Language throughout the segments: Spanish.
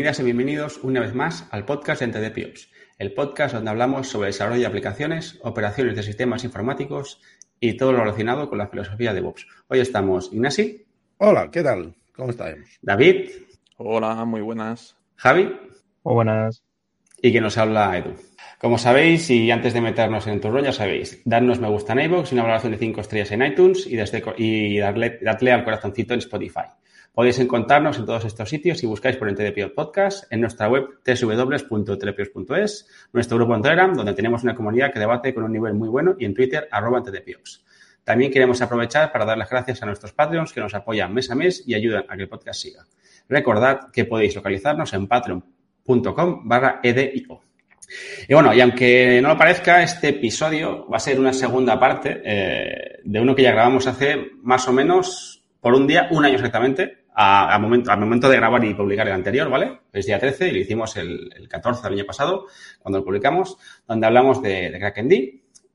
Bienvenidas y bienvenidos una vez más al podcast de NTDPiops, el podcast donde hablamos sobre desarrollo de aplicaciones, operaciones de sistemas informáticos y todo lo relacionado con la filosofía de DevOps. Hoy estamos Ignasi. Hola, ¿qué tal? ¿Cómo estamos? David. Hola, muy buenas. Javi. Muy buenas. Y que nos habla Edu. Como sabéis, y antes de meternos en tu rol, ya sabéis, darnos me gusta en iVoox y una valoración de 5 estrellas en iTunes y, desde, y darle, darle al corazoncito en Spotify. Podéis encontrarnos en todos estos sitios si buscáis por NTDPIO Podcast, en nuestra web www.telepios.es, nuestro grupo en Telegram, donde tenemos una comunidad que debate con un nivel muy bueno, y en Twitter, arroba. También queremos aprovechar para dar las gracias a nuestros Patreons que nos apoyan mes a mes y ayudan a que el podcast siga. Recordad que podéis localizarnos en patreon.com barra edio. Y bueno, y aunque no lo parezca, este episodio va a ser una segunda parte eh, de uno que ya grabamos hace más o menos por un día, un año exactamente, a, a momento, al momento de grabar y publicar el anterior, ¿vale? Es día 13 y lo hicimos el, el 14 del año pasado, cuando lo publicamos, donde hablamos de, de KrakenD.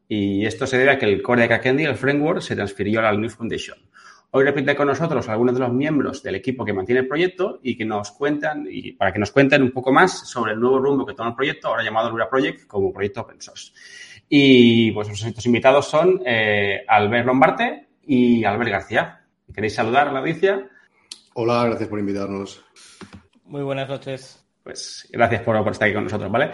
Y esto se debe a que el core de KrakenD, el framework, se transfirió a la Linux Foundation. Hoy repite con nosotros algunos de los miembros del equipo que mantiene el proyecto y que nos cuentan, y para que nos cuenten un poco más sobre el nuevo rumbo que toma el proyecto, ahora llamado Lura Project, como proyecto open source. Y pues nuestros invitados son eh, Albert Lombarte y Albert García. ¿Queréis saludar a la audiencia? Hola, gracias por invitarnos. Muy buenas noches. Pues gracias por, por, estar aquí con nosotros, ¿vale?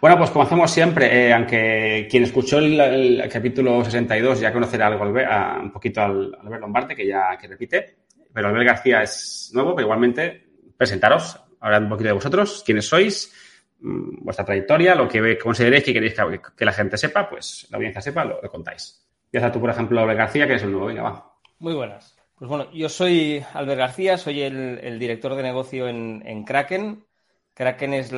Bueno, pues como hacemos siempre, eh, aunque quien escuchó el, el, capítulo 62 ya conocerá algo, a, un poquito al Albert Lombarte, que ya que repite, pero Albert García es nuevo, pero igualmente presentaros, hablar un poquito de vosotros, quiénes sois, mmm, vuestra trayectoria, lo que consideréis que queréis que, que, la gente sepa, pues la audiencia sepa, lo, lo contáis. Ya tú, por ejemplo, Albert García, que eres el nuevo, venga, va. Muy buenas. Pues bueno, yo soy Albert García, soy el, director de negocio en, en Kraken. Kraken es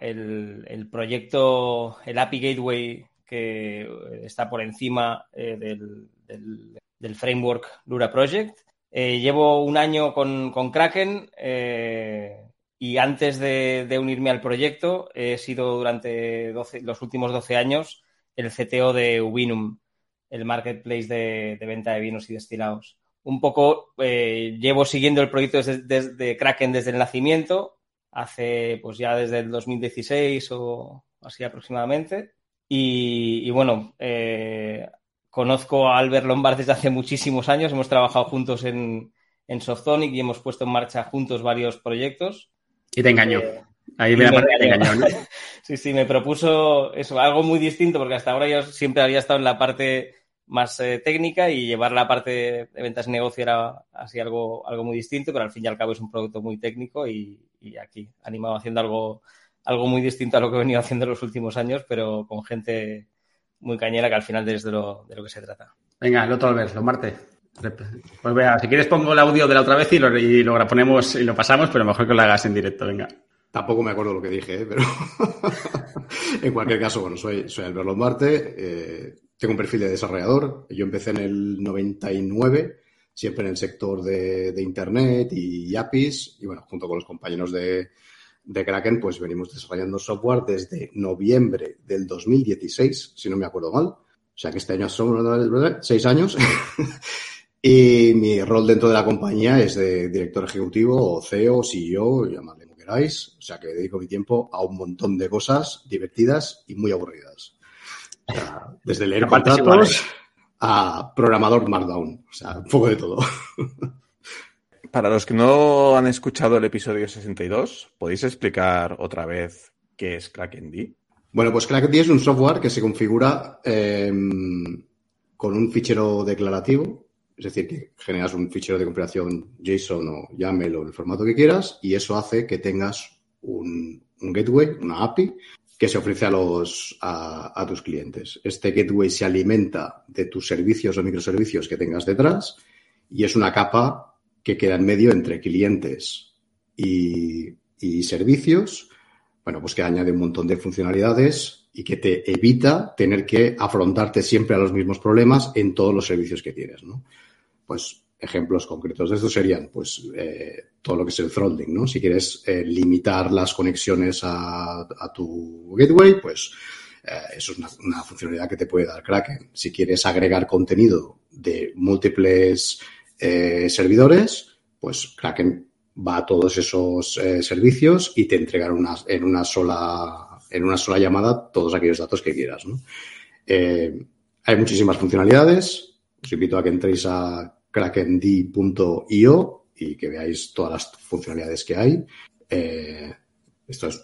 el, proyecto, el API Gateway que está por encima eh, del, framework Lura Project. Eh, llevo un año con, Kraken eh, y antes de, unirme al proyecto he sido durante 12, los últimos 12 años el CTO de Ubinum, el marketplace de venta de vinos y destilados. Un poco eh, llevo siguiendo el proyecto desde, desde Kraken desde el nacimiento, hace pues ya desde el 2016 o así aproximadamente. Y, y bueno, eh, conozco a Albert Lombard desde hace muchísimos años, hemos trabajado juntos en, en Softonic y hemos puesto en marcha juntos varios proyectos. Y te engañó. Eh, Ahí me, me te engañó, ¿no? sí, sí, me propuso eso, algo muy distinto, porque hasta ahora yo siempre había estado en la parte más eh, técnica y llevar la parte de ventas y negocio era así algo, algo muy distinto, pero al fin y al cabo es un producto muy técnico y, y aquí animado haciendo algo, algo muy distinto a lo que he venido haciendo en los últimos años, pero con gente muy cañera que al final es de lo, de lo que se trata. Venga, el otro Albert, lo Marte. Pues vea, si quieres pongo el audio de la otra vez y lo, y lo ponemos y lo pasamos, pero mejor que lo hagas en directo, venga. Tampoco me acuerdo lo que dije, ¿eh? pero en cualquier caso, bueno, soy, soy Albert Lombarte, eh, tengo un perfil de desarrollador, yo empecé en el 99, siempre en el sector de, Internet y APIs, y bueno, junto con los compañeros de, de Kraken, pues venimos desarrollando software desde noviembre del 2016, si no me acuerdo mal. O sea que este año son seis años. y mi rol dentro de la compañía es de director ejecutivo o CEO, CEO, llamadle como queráis. O sea que dedico mi tiempo a un montón de cosas divertidas y muy aburridas. Sea, desde leer contratos a programador Markdown. O sea, un poco de todo. Para los que no han escuchado el episodio 62, ¿podéis explicar otra vez qué es KrakenD? Bueno, pues KrakenD es un software que se configura eh, con un fichero declarativo, es decir, que generas un fichero de configuración JSON o YAML o el formato que quieras, y eso hace que tengas un, un gateway, una API, que se ofrece a, los, a, tus clientes. Este gateway se alimenta de tus servicios o microservicios que tengas detrás y es una capa que queda en medio entre clientes y, y, servicios, bueno, pues que añade un montón de funcionalidades y que te evita tener que afrontarte siempre a los mismos problemas en todos los servicios que tienes, ¿no? Pues ejemplos concretos de esto serían, pues, eh, todo lo que es el throttling, ¿no? Si quieres eh, limitar las conexiones a, tu gateway, pues eh, eso es una, funcionalidad que te puede dar Kraken. Si quieres agregar contenido de múltiples servidores, pues Kraken va a todos esos servicios y te entregará en una sola en una sola llamada todos aquellos datos que quieras. Hay muchísimas funcionalidades. Os invito a que entréis a krakend.io y que veáis todas las funcionalidades que hay. Eh, esto es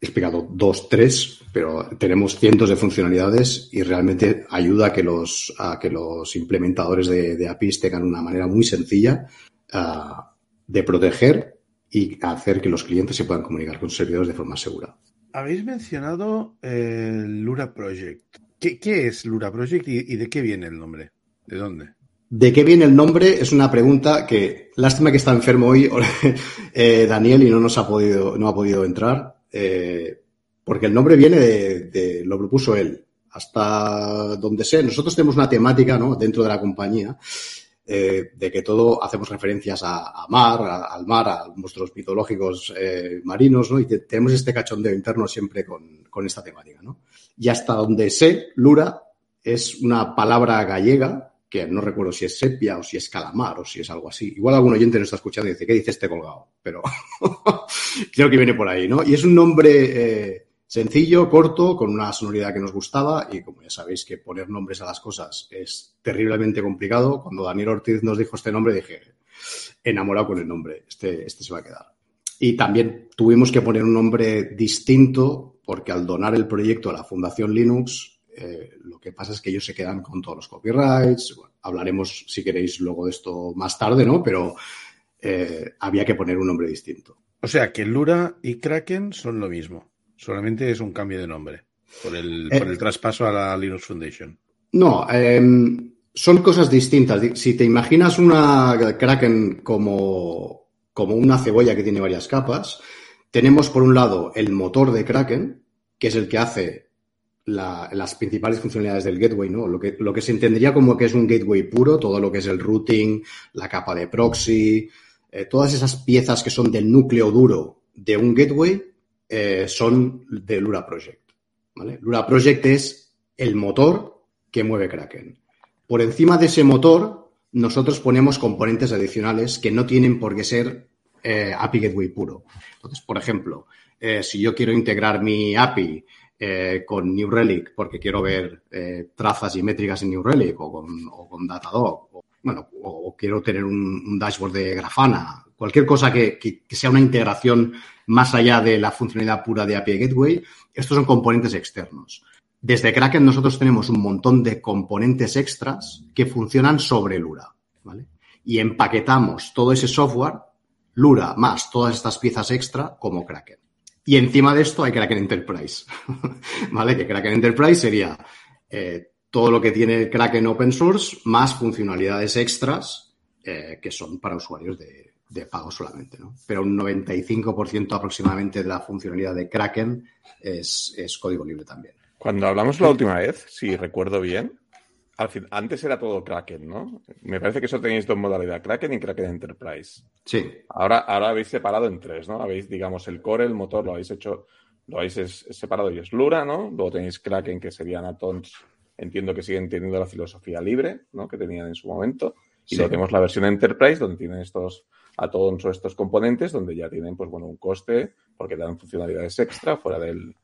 explicado dos, tres, pero tenemos cientos de funcionalidades y realmente ayuda a que los, implementadores de, APIs tengan una manera muy sencilla ah, de proteger y hacer que los clientes se puedan comunicar con servidores de forma segura. Habéis mencionado el Lura Project. ¿Qué, es Lura Project y, de qué viene el nombre? ¿De dónde? ¿De qué viene el nombre? Es una pregunta que, lástima que está enfermo hoy eh, Daniel y no nos ha podido, no ha podido entrar. Eh, porque el nombre viene de, lo propuso él. Hasta donde sé, nosotros tenemos una temática ¿no? dentro de la compañía eh, de que todo hacemos referencias a, mar, al mar, a monstruos mitológicos marinos, ¿no? Y tenemos este cachondeo interno siempre con, con, esta temática, ¿no? Y hasta donde sé, lura es una palabra gallega que no recuerdo si es sepia o si es calamar o si es algo así. Igual algún oyente nos está escuchando y dice, ¿qué dice este colgado? Pero creo que viene por ahí, ¿no? Y es un nombre eh, sencillo, corto, con una sonoridad que nos gustaba y como ya sabéis que poner nombres a las cosas es terriblemente complicado, cuando Daniel Ortiz nos dijo este nombre dije, enamorado con el nombre, este, este se va a quedar. Y también tuvimos que poner un nombre distinto porque al donar el proyecto a la Fundación Linux eh, lo que pasa es que ellos se quedan con todos los copyrights. hablaremos, si queréis, luego de esto más tarde, ¿no? Pero eh, había que poner un nombre distinto. O sea, que Lura y Kraken son lo mismo. Solamente es un cambio de nombre por el, eh, traspaso a la Linux Foundation. No, em, son cosas distintas. Si te imaginas una Kraken como, como una cebolla que tiene varias capas, tenemos por un lado el motor de Kraken, que es el que hace las principales funcionalidades del gateway, ¿no? Lo que, se entendería como que es un gateway puro, todo lo que es el routing, la capa de proxy, eh, todas esas piezas que son del núcleo duro de un gateway eh, son de Lura Project. ¿vale? Lura Project es el motor que mueve Kraken. Por encima de ese motor, nosotros ponemos componentes adicionales que no tienen por qué ser eh, API Gateway puro. Entonces, por ejemplo, si yo quiero integrar mi API eh, con New Relic porque quiero ver eh, trazas y métricas en New Relic o con, o con Datadog, o, bueno, o, quiero tener un, dashboard de Grafana, cualquier cosa que, sea una integración más allá de la funcionalidad pura de API Gateway, estos son componentes externos. Desde Kraken nosotros tenemos un montón de componentes extras que funcionan sobre Lura, ¿vale? Y empaquetamos todo ese software, Lura más todas estas piezas extra como Kraken. Y encima de esto hay Kraken Enterprise, ¿vale? Que Kraken Enterprise sería eh, todo lo que tiene Kraken Open Source más funcionalidades extras eh, que son para usuarios de, pago solamente, ¿no? Pero un 95% aproximadamente de la funcionalidad de Kraken es, es código libre también. Cuando hablamos la última vez, si recuerdo bien, antes era todo Kraken, ¿no? Me parece que eso tenéis dos modalidades, Kraken y Kraken Enterprise. Sí. Ahora, ahora habéis separado en tres, ¿no? Habéis, digamos, el core, el motor, lo habéis hecho, lo habéis separado y es Lura, ¿no? Luego tenéis Kraken, que serían Atons, entiendo que siguen teniendo la filosofía libre, ¿no? Que tenían en su momento. Y luego tenemos la versión Enterprise, donde tienen estos Atons o estos componentes, donde ya tienen, pues bueno, un coste, porque dan funcionalidades extra fuera del,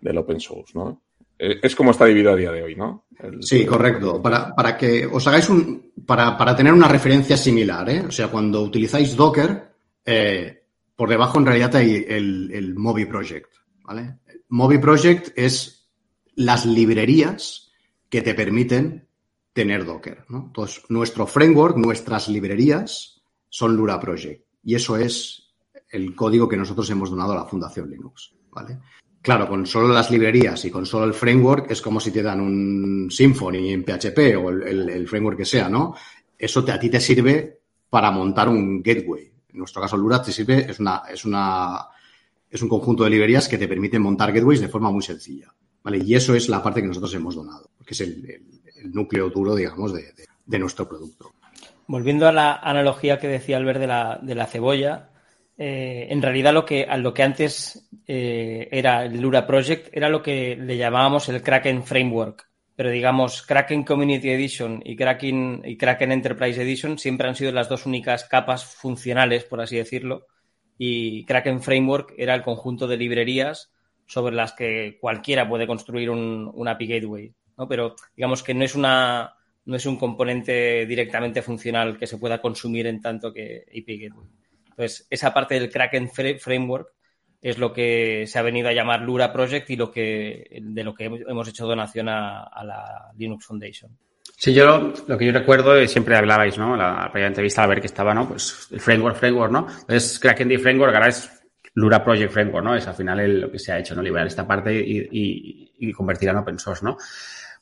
del open source, ¿no? Eh, es como está dividido a día de hoy, ¿no? sí, correcto. Para, para, que os hagáis un. Para, para, tener una referencia similar, ¿eh? O sea, cuando utilizáis Docker, eh, por debajo en realidad hay el, el Moby Project, ¿vale? Moby Project es las librerías que te permiten tener Docker, ¿no? Entonces, nuestro framework, nuestras librerías son Lura Project. Y eso es el código que nosotros hemos donado a la Fundación Linux, ¿vale? Claro, con solo las librerías y con solo el framework es como si te dan un Symfony en PHP o el, framework que sea, ¿no? Eso te, a ti te sirve para montar un gateway. En nuestro caso, Lura te sirve, es una, es una, es un conjunto de librerías que te permiten montar gateways de forma muy sencilla. ¿Vale? Y eso es la parte que nosotros hemos donado, que es el, núcleo duro, digamos, de, de, nuestro producto. Volviendo a la analogía que decía Albert de la, de la cebolla, eh, en realidad lo que, lo que antes eh, era el Lura Project era lo que le llamábamos el Kraken Framework. Pero digamos, Kraken Community Edition y Kraken, y Kraken Enterprise Edition siempre han sido las dos únicas capas funcionales, por así decirlo, y Kraken Framework era el conjunto de librerías sobre las que cualquiera puede construir un, API Gateway. Pero digamos que no es una no es un componente directamente funcional que se pueda consumir en tanto que API Gateway. Entonces, esa parte del Kraken Framework es lo que se ha venido a llamar Lura Project y lo que, de lo que hemos hecho donación a, la Linux Foundation. Sí, yo lo, que yo recuerdo, siempre hablabais, ¿no? La primera entrevista a ver que estaba, ¿no? Pues el framework, framework, ¿no? Entonces, Kraken D Framework ahora es Lura Project Framework, ¿no? Es al final lo que se ha hecho, ¿no? Liberar esta parte y, y, y convertirla en open source, ¿no?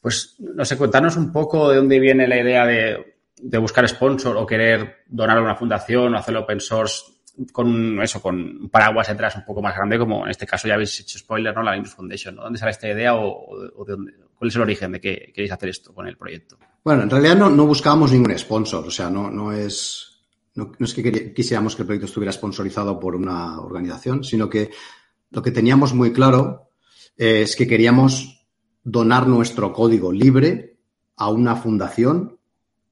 Pues, no sé, contarnos un poco de dónde viene la idea de, de buscar sponsor o querer donar a una fundación o hacerlo open source con eso, con un paraguas detrás un poco más grande, como en este caso ya habéis hecho spoiler, ¿no? La Linux Foundation, ¿no? ¿Dónde sale esta idea o, de dónde, cuál es el origen de que queréis hacer esto con el proyecto? Bueno, en realidad no, no buscábamos ningún sponsor, o sea, no, no es, no, no es que quisiéramos que el proyecto estuviera sponsorizado por una organización, sino que lo que teníamos muy claro eh, es que queríamos donar nuestro código libre a una fundación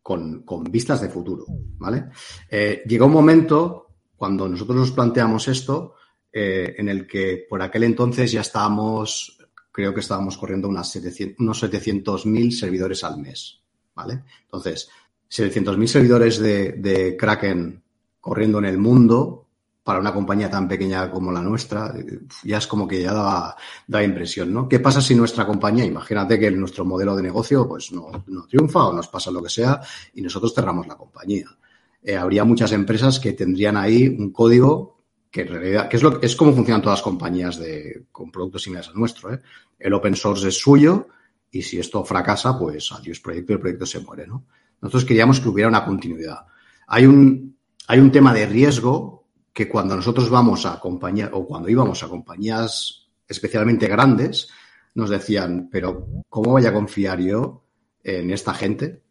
con, vistas de futuro, ¿vale? Eh, llegó un momento cuando nosotros nos planteamos esto, eh, en el que por aquel entonces ya estábamos, creo que estábamos corriendo unas 700, unos 700.000 servidores al mes, ¿vale? Entonces, 700.000 servidores de, de, Kraken corriendo en el mundo para una compañía tan pequeña como la nuestra, ya es como que ya da, impresión, ¿no? ¿Qué pasa si nuestra compañía, imagínate que nuestro modelo de negocio pues no, triunfa o nos pasa lo que sea y nosotros cerramos la compañía? eh, habría muchas empresas que tendrían ahí un código que en realidad, que es, lo, es como funcionan todas las compañías con productos similares al nuestro. ¿eh? El open source es suyo y si esto fracasa, pues adiós proyecto y el proyecto se muere. ¿no? Nosotros queríamos que hubiera una continuidad. Hay un tema de riesgo que cuando nosotros vamos a compañías o cuando íbamos a compañías especialmente grandes, nos decían, pero ¿cómo voy a confiar yo en esta gente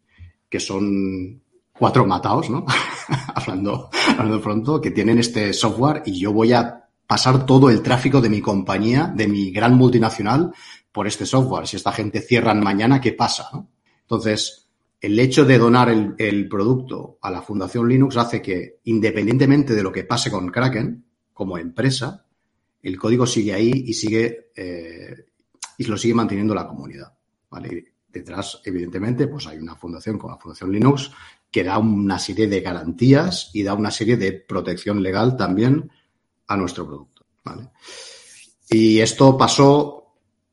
que son cuatro matados, ¿no? hablando, hablando pronto, que tienen este software y yo voy a pasar todo el tráfico de mi compañía, de mi gran multinacional, por este software. Si esta gente cierran mañana, ¿qué pasa? Entonces, el hecho de donar el, producto a la Fundación Linux hace que, independientemente de lo que pase con Kraken, como empresa, el código sigue ahí y sigue eh, y lo sigue manteniendo la comunidad. ¿vale? Detrás, evidentemente, pues hay una fundación como la Fundación Linux que da una serie de garantías y da una serie de protección legal también a nuestro producto. ¿vale? Y esto pasó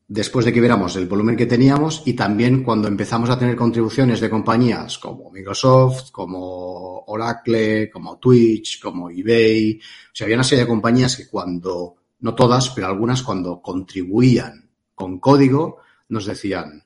después de que viéramos el volumen que teníamos y también cuando empezamos a tener contribuciones de compañías como Microsoft, como Oracle, como Twitch, como eBay. O sea, había una serie de compañías que cuando, no todas, pero algunas cuando contribuían con código, nos decían,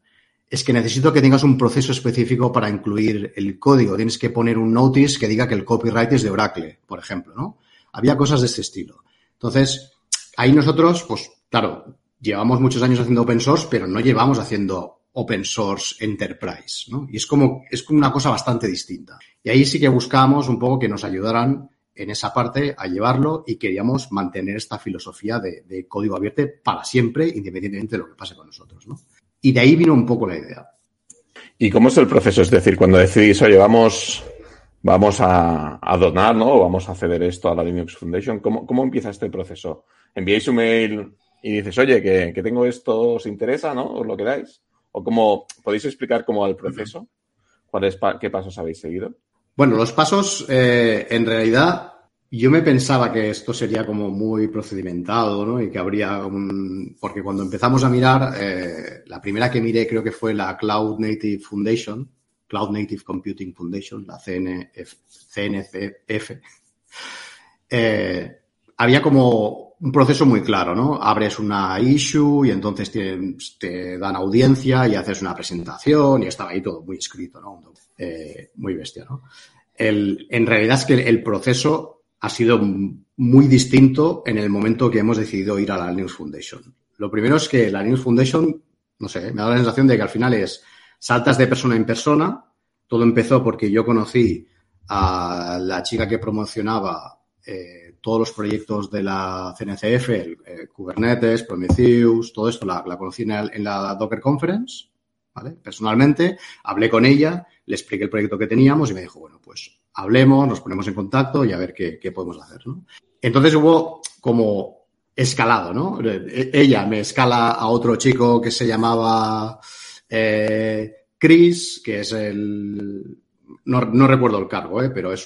es que necesito que tengas un proceso específico para incluir el código. Tienes que poner un notice que diga que el copyright es de Oracle, por ejemplo, ¿no? Había cosas de este estilo. Entonces, ahí nosotros, pues, claro, llevamos muchos años haciendo open source, pero no llevamos haciendo open source enterprise, ¿no? Y es como, es como una cosa bastante distinta. Y ahí sí que buscamos un poco que nos ayudaran en esa parte a llevarlo y queríamos mantener esta filosofía de, código abierto para siempre, independientemente de lo que pase con nosotros, ¿no? Y de ahí vino un poco la idea. ¿Y cómo es el proceso? Es decir, cuando decidís, oye, vamos, vamos a, a donar, ¿no? O vamos a ceder esto a la Linux Foundation, ¿cómo, cómo empieza este proceso? ¿Enviáis un mail y dices, oye, que, que tengo esto, os interesa, ¿no? ¿Os lo quedáis? ¿O cómo, podéis explicar cómo va el proceso? ¿Cuáles, qué pasos habéis seguido? Bueno, los pasos, eh, en realidad, yo me pensaba que esto sería como muy procedimentado, ¿no? Y que habría un... Porque cuando empezamos a mirar, eh, la primera que miré creo que fue la Cloud Native Foundation, Cloud Native Computing Foundation, la CNF, CNCF. Eh, había como un proceso muy claro, ¿no? Abres una issue y entonces te, dan audiencia y haces una presentación y estaba ahí todo muy escrito, ¿no? Eh, muy bestia, ¿no? El, en realidad es que el proceso ha sido muy distinto en el momento que hemos decidido ir a la Linux Foundation. Lo primero es que la Linux Foundation, no sé, me da la sensación de que al final es saltas de persona en persona. Todo empezó porque yo conocí a la chica que promocionaba eh, todos los proyectos de la CNCF, eh, Kubernetes, Prometheus, todo esto la, conocí en la, Docker Conference, ¿vale? Personalmente, hablé con ella, le expliqué el proyecto que teníamos y me dijo, bueno, pues hablemos, nos ponemos en contacto y a ver qué, podemos hacer. ¿no? Entonces hubo como escalado, ¿no? E, ella me escala a otro chico que se llamaba eh, Chris, que es el... No, recuerdo el cargo, ¿eh? pero es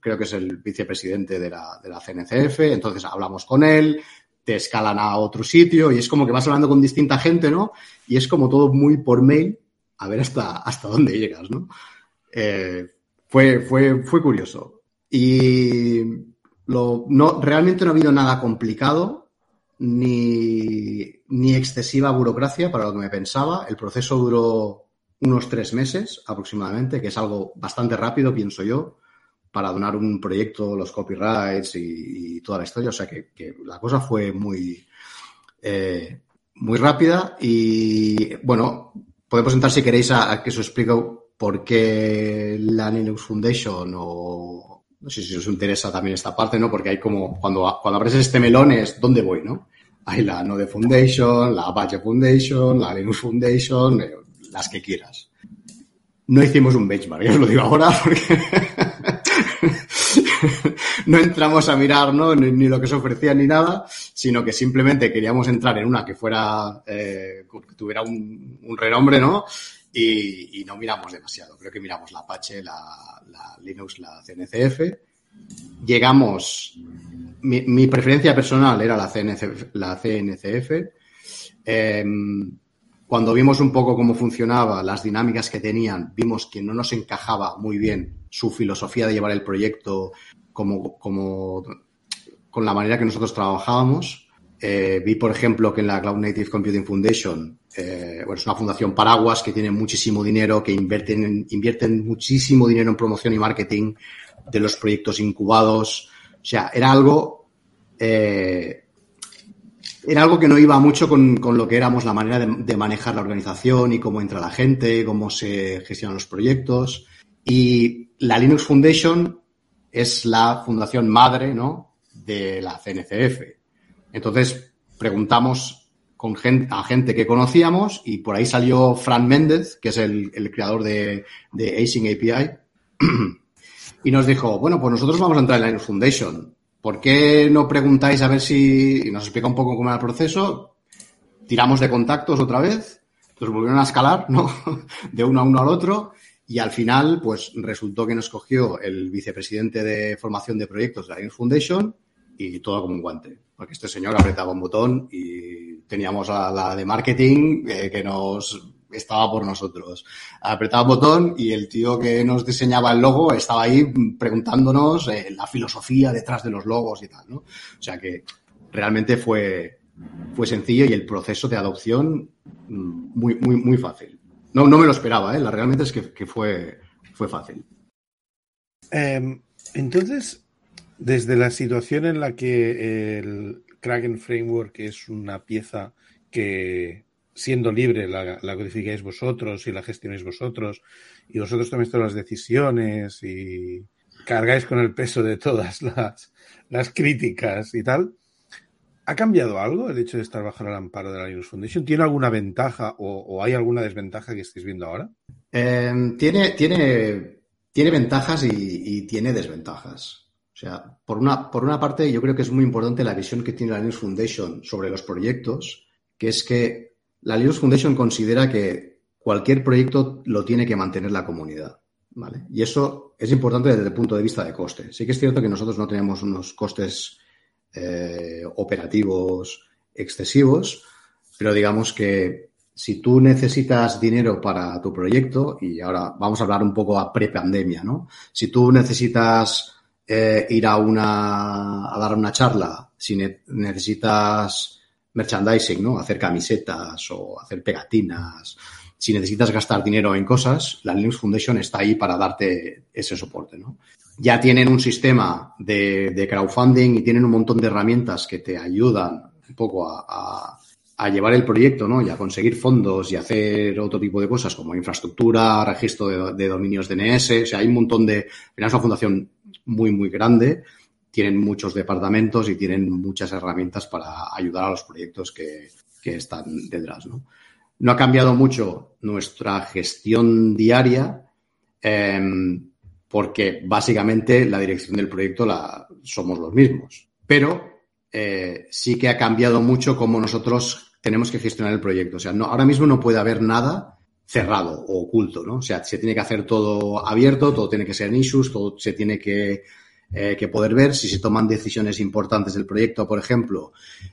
creo que es el vicepresidente de la, de la CNCF. Entonces hablamos con él, te escalan a otro sitio y es como que vas hablando con distinta gente, ¿no? Y es como todo muy por mail, a ver hasta, hasta dónde llegas, ¿no? Eh, fue, fue, fue curioso. Y lo, no, realmente no ha habido nada complicado ni, ni excesiva burocracia para lo que me pensaba. El proceso duró unos tres meses aproximadamente, que es algo bastante rápido, pienso yo para donar un proyecto, los copyrights y, toda la historia. O sea que, la cosa fue muy, eh, muy rápida y bueno, podemos entrar si queréis a, que os explico por qué la Linux Foundation o no sé si os interesa también esta parte, ¿no? Porque hay como, cuando, cuando abres este melón es dónde voy, ¿no? Hay la Node Foundation, la Apache Foundation, la Linux Foundation, las que quieras. No hicimos un benchmark, ya os lo digo ahora, porque no entramos a mirar ¿no? ni, lo que se ofrecía ni nada, sino que simplemente queríamos entrar en una que fuera, eh, tuviera un, renombre, ¿no? Y, no miramos demasiado. Creo que miramos la Apache, la, Linux, la CNCF. Llegamos, mi, preferencia personal era la, CNCF. La CNCF. Em, cuando vimos un poco cómo funcionaba, las dinámicas que tenían, vimos que no nos encajaba muy bien su filosofía de llevar el proyecto como, como con la manera que nosotros trabajábamos. Eh, vi, por ejemplo, que en la Cloud Native Computing Foundation, eh, bueno, es una fundación paraguas que tiene muchísimo dinero, que invierten, invierten muchísimo dinero en promoción y marketing de los proyectos incubados. O sea, era algo eh, era algo que no iba mucho con, lo que éramos la manera de, manejar la organización y cómo entra la gente, cómo se gestionan los proyectos. Y la Linux Foundation es la fundación madre ¿no? de la CNCF. Entonces, preguntamos con gente, a gente que conocíamos y por ahí salió Fran Méndez, que es el, creador de, de Async API, y nos dijo, bueno, pues nosotros vamos a entrar en la Linux Foundation. ¿Por qué no preguntáis a ver si nos explica un poco cómo era el proceso? Tiramos de contactos otra vez, nos volvieron a escalar, ¿no? De uno a uno al otro. Y al final, pues resultó que nos cogió el vicepresidente de formación de proyectos de la Linux Foundation y todo como un guante. Porque este señor apretaba un botón y teníamos a la de marketing eh, que nos estaba por nosotros. Apretaba botón y el tío que nos diseñaba el logo estaba ahí preguntándonos eh, la filosofía detrás de los logos y tal, ¿no? O sea que realmente fue, fue sencillo y el proceso de adopción mm, muy, muy, muy fácil. No, no me lo esperaba, ¿eh? La realmente es que, fue, fue fácil. Em, entonces, desde la situación en la que el Kraken Framework es una pieza que siendo libre la, codificáis vosotros y la gestionáis vosotros y vosotros tomáis todas las decisiones y cargáis con el peso de todas las, las críticas y tal. ¿Ha cambiado algo el hecho de estar bajo el amparo de la Linux Foundation? ¿Tiene alguna ventaja o, hay alguna desventaja que estéis viendo ahora? Em, tiene, tiene, tiene ventajas y, tiene desventajas. O sea, por una, por una parte, yo creo que es muy importante la visión que tiene la Linux Foundation sobre los proyectos, que es que la Linux Foundation considera que cualquier proyecto lo tiene que mantener la comunidad. ¿vale? Y eso es importante desde el punto de vista de coste. Sí que es cierto que nosotros no tenemos unos costes eh, operativos excesivos, pero digamos que si tú necesitas dinero para tu proyecto, y ahora vamos a hablar un poco a prepandemia, ¿no? Si tú necesitas eh, ir a una a dar una charla, si necesitas merchandising, ¿no? Hacer camisetas o hacer pegatinas. Si necesitas gastar dinero en cosas, la Linux Foundation está ahí para darte ese soporte, ¿no? Ya tienen un sistema de, crowdfunding y tienen un montón de herramientas que te ayudan un poco a, llevar el proyecto, ¿no? Y a conseguir fondos y hacer otro tipo de cosas como infraestructura, registro de, de dominios DNS. O sea, hay un montón de... Es una fundación muy, muy grande tienen muchos departamentos y tienen muchas herramientas para ayudar a los proyectos que, están detrás. ¿no? no ha cambiado mucho nuestra gestión diaria. Em, porque básicamente la dirección del proyecto la somos los mismos. Pero eh, sí que ha cambiado mucho cómo nosotros tenemos que gestionar el proyecto. O sea, no, ahora mismo no puede haber nada cerrado o oculto, ¿no? O sea, se tiene que hacer todo abierto, todo tiene que ser en issues, todo se tiene que, eh, que poder ver. Si se toman decisiones importantes del proyecto, por ejemplo,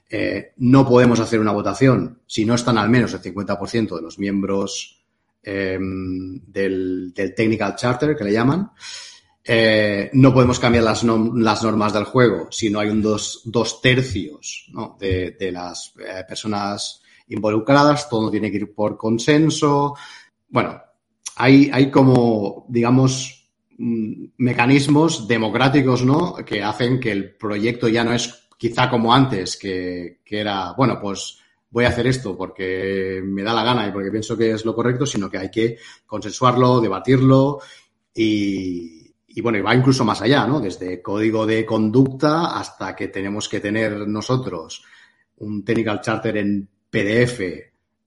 eh, no podemos hacer una votación si no están al menos el 50% de los miembros Em, del, Technical Charter, que le llaman. Eh, no podemos cambiar las, normas del juego si no hay un dos, tercios de, las personas involucradas. Todo tiene que ir por consenso. Bueno, hay, como, digamos, mecanismos democráticos, ¿no? Que hacen que el proyecto ya no es quizá como antes, que, que era, bueno, pues voy a hacer esto porque me da la gana y porque pienso que es lo correcto, sino que hay que consensuarlo, debatirlo y, y bueno, y va incluso más allá, ¿no? Desde código de conducta hasta que tenemos que tener nosotros un technical charter en PDF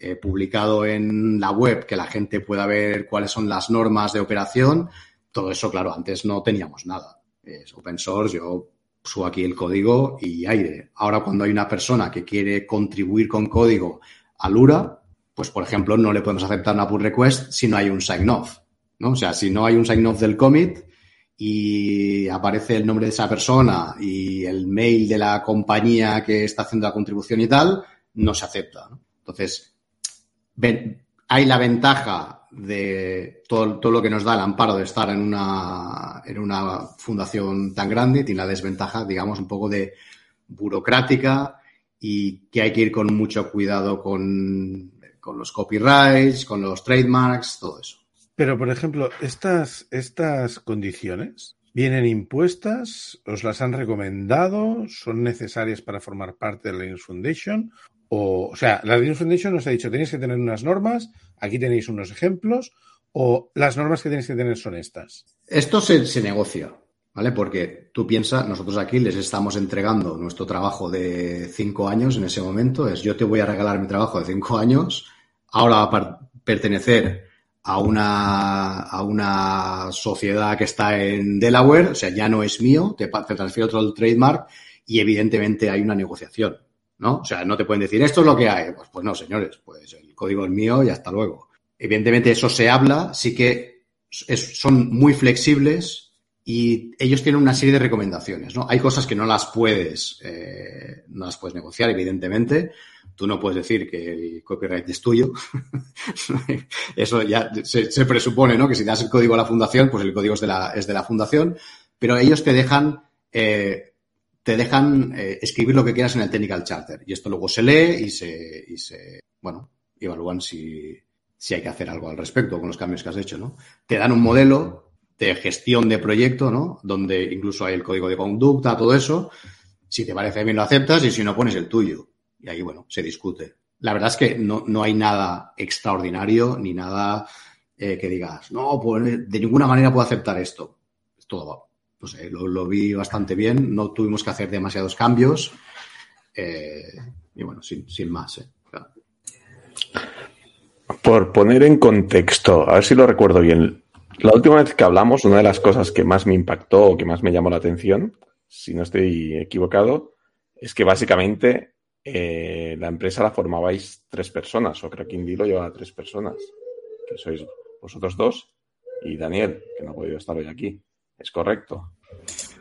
eh, publicado en la web, que la gente pueda ver cuáles son las normas de operación. Todo eso, claro, antes no teníamos nada. Es open source, yo subo aquí el código y aire. Ahora, cuando hay una persona que quiere contribuir con código a Lura, pues, por ejemplo, no le podemos aceptar una pull request si no hay un sign-off. ¿no? O sea, si no hay un sign-off del commit y aparece el nombre de esa persona y el mail de la compañía que está haciendo la contribución y tal, no se acepta. Entonces, hay la ventaja de todo, todo, lo que nos da el amparo de estar en una, en una fundación tan grande, tiene la desventaja, digamos, un poco de burocrática y que hay que ir con mucho cuidado con, con los copyrights, con los trademarks, todo eso. Pero, por ejemplo, estas, estas condiciones vienen impuestas, os las han recomendado, son necesarias para formar parte de la Linux Foundation o, o sea, la Linux Foundation nos ha dicho, tenéis que tener unas normas, aquí tenéis unos ejemplos, o las normas que tenéis que tener son estas. Esto se, se negocia, ¿vale? Porque tú piensas, nosotros aquí les estamos entregando nuestro trabajo de cinco años en ese momento, es yo te voy a regalar mi trabajo de cinco años, ahora va a pertenecer a una, a una sociedad que está en Delaware, o sea, ya no es mío, te, te transfiero otro trademark y evidentemente hay una negociación. ¿No? O sea, no te pueden decir, esto es lo que hay. Pues, pues no, señores, pues el código es mío y hasta luego. Evidentemente eso se habla, sí que son muy flexibles y ellos tienen una serie de recomendaciones, ¿no? Hay cosas que no las puedes, eh, no las puedes negociar, evidentemente. Tú no puedes decir que el copyright es tuyo. eso ya se, presupone, ¿no? Que si das el código a la fundación, pues el código es de la, es de la fundación. Pero ellos te dejan eh, te dejan eh, escribir lo que quieras en el Technical Charter. Y esto luego se lee y se, y se bueno, evalúan si, si hay que hacer algo al respecto con los cambios que has hecho, ¿no? Te dan un modelo de gestión de proyecto, ¿no? Donde incluso hay el código de conducta, todo eso. Si te parece bien lo aceptas y si no pones el tuyo. Y ahí, bueno, se discute. La verdad es que no, no hay nada extraordinario ni nada eh, que digas, no, pues de ninguna manera puedo aceptar esto. Todo no sé, lo, vi bastante bien, no tuvimos que hacer demasiados cambios eh, y bueno, sin, más. Eh, Por poner en contexto, a ver si lo recuerdo bien, la última vez que hablamos, una de las cosas que más me impactó o que más me llamó la atención, si no estoy equivocado, es que básicamente eh, la empresa la formabais tres personas, o creo que Indy lo llevaba tres personas, que sois vosotros dos y Daniel, que no ha podido estar hoy aquí. Es correcto.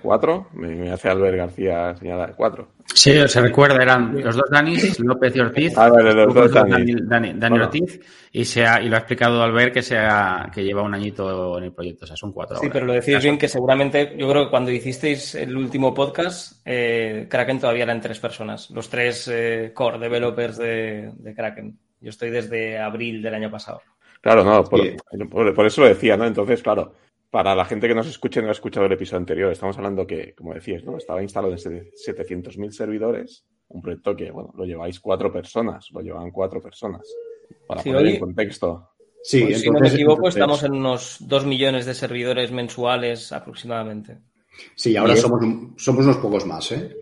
¿Cuatro? Me, hace Albert García señalar cuatro. Sí, se recuerda, eran los dos Danis, López y Ortiz. Ah, vale, los dos Danis. Dani, Ortiz. Y, se ha, y lo ha explicado Albert que, sea, que lleva un añito en el proyecto. O sea, son cuatro. Sí, pero lo decís bien que seguramente, yo creo que cuando hicisteis el último podcast, eh, Kraken todavía eran tres personas. Los tres eh, core developers de, Kraken. Yo estoy desde abril del año pasado. Claro, no, por, por, eso lo decía, ¿no? Entonces, claro, para la gente que nos escuche y no ha escuchado el episodio anterior, estamos hablando que, como decías, ¿no? estaba instalado en 700.000 servidores, un proyecto que, bueno, lo lleváis cuatro personas, lo llevan cuatro personas. Para poner en contexto. Sí, pues, si no me equivoco, estamos en unos 2 millones de servidores mensuales aproximadamente. Sí, ahora somos, somos unos pocos más, ¿eh?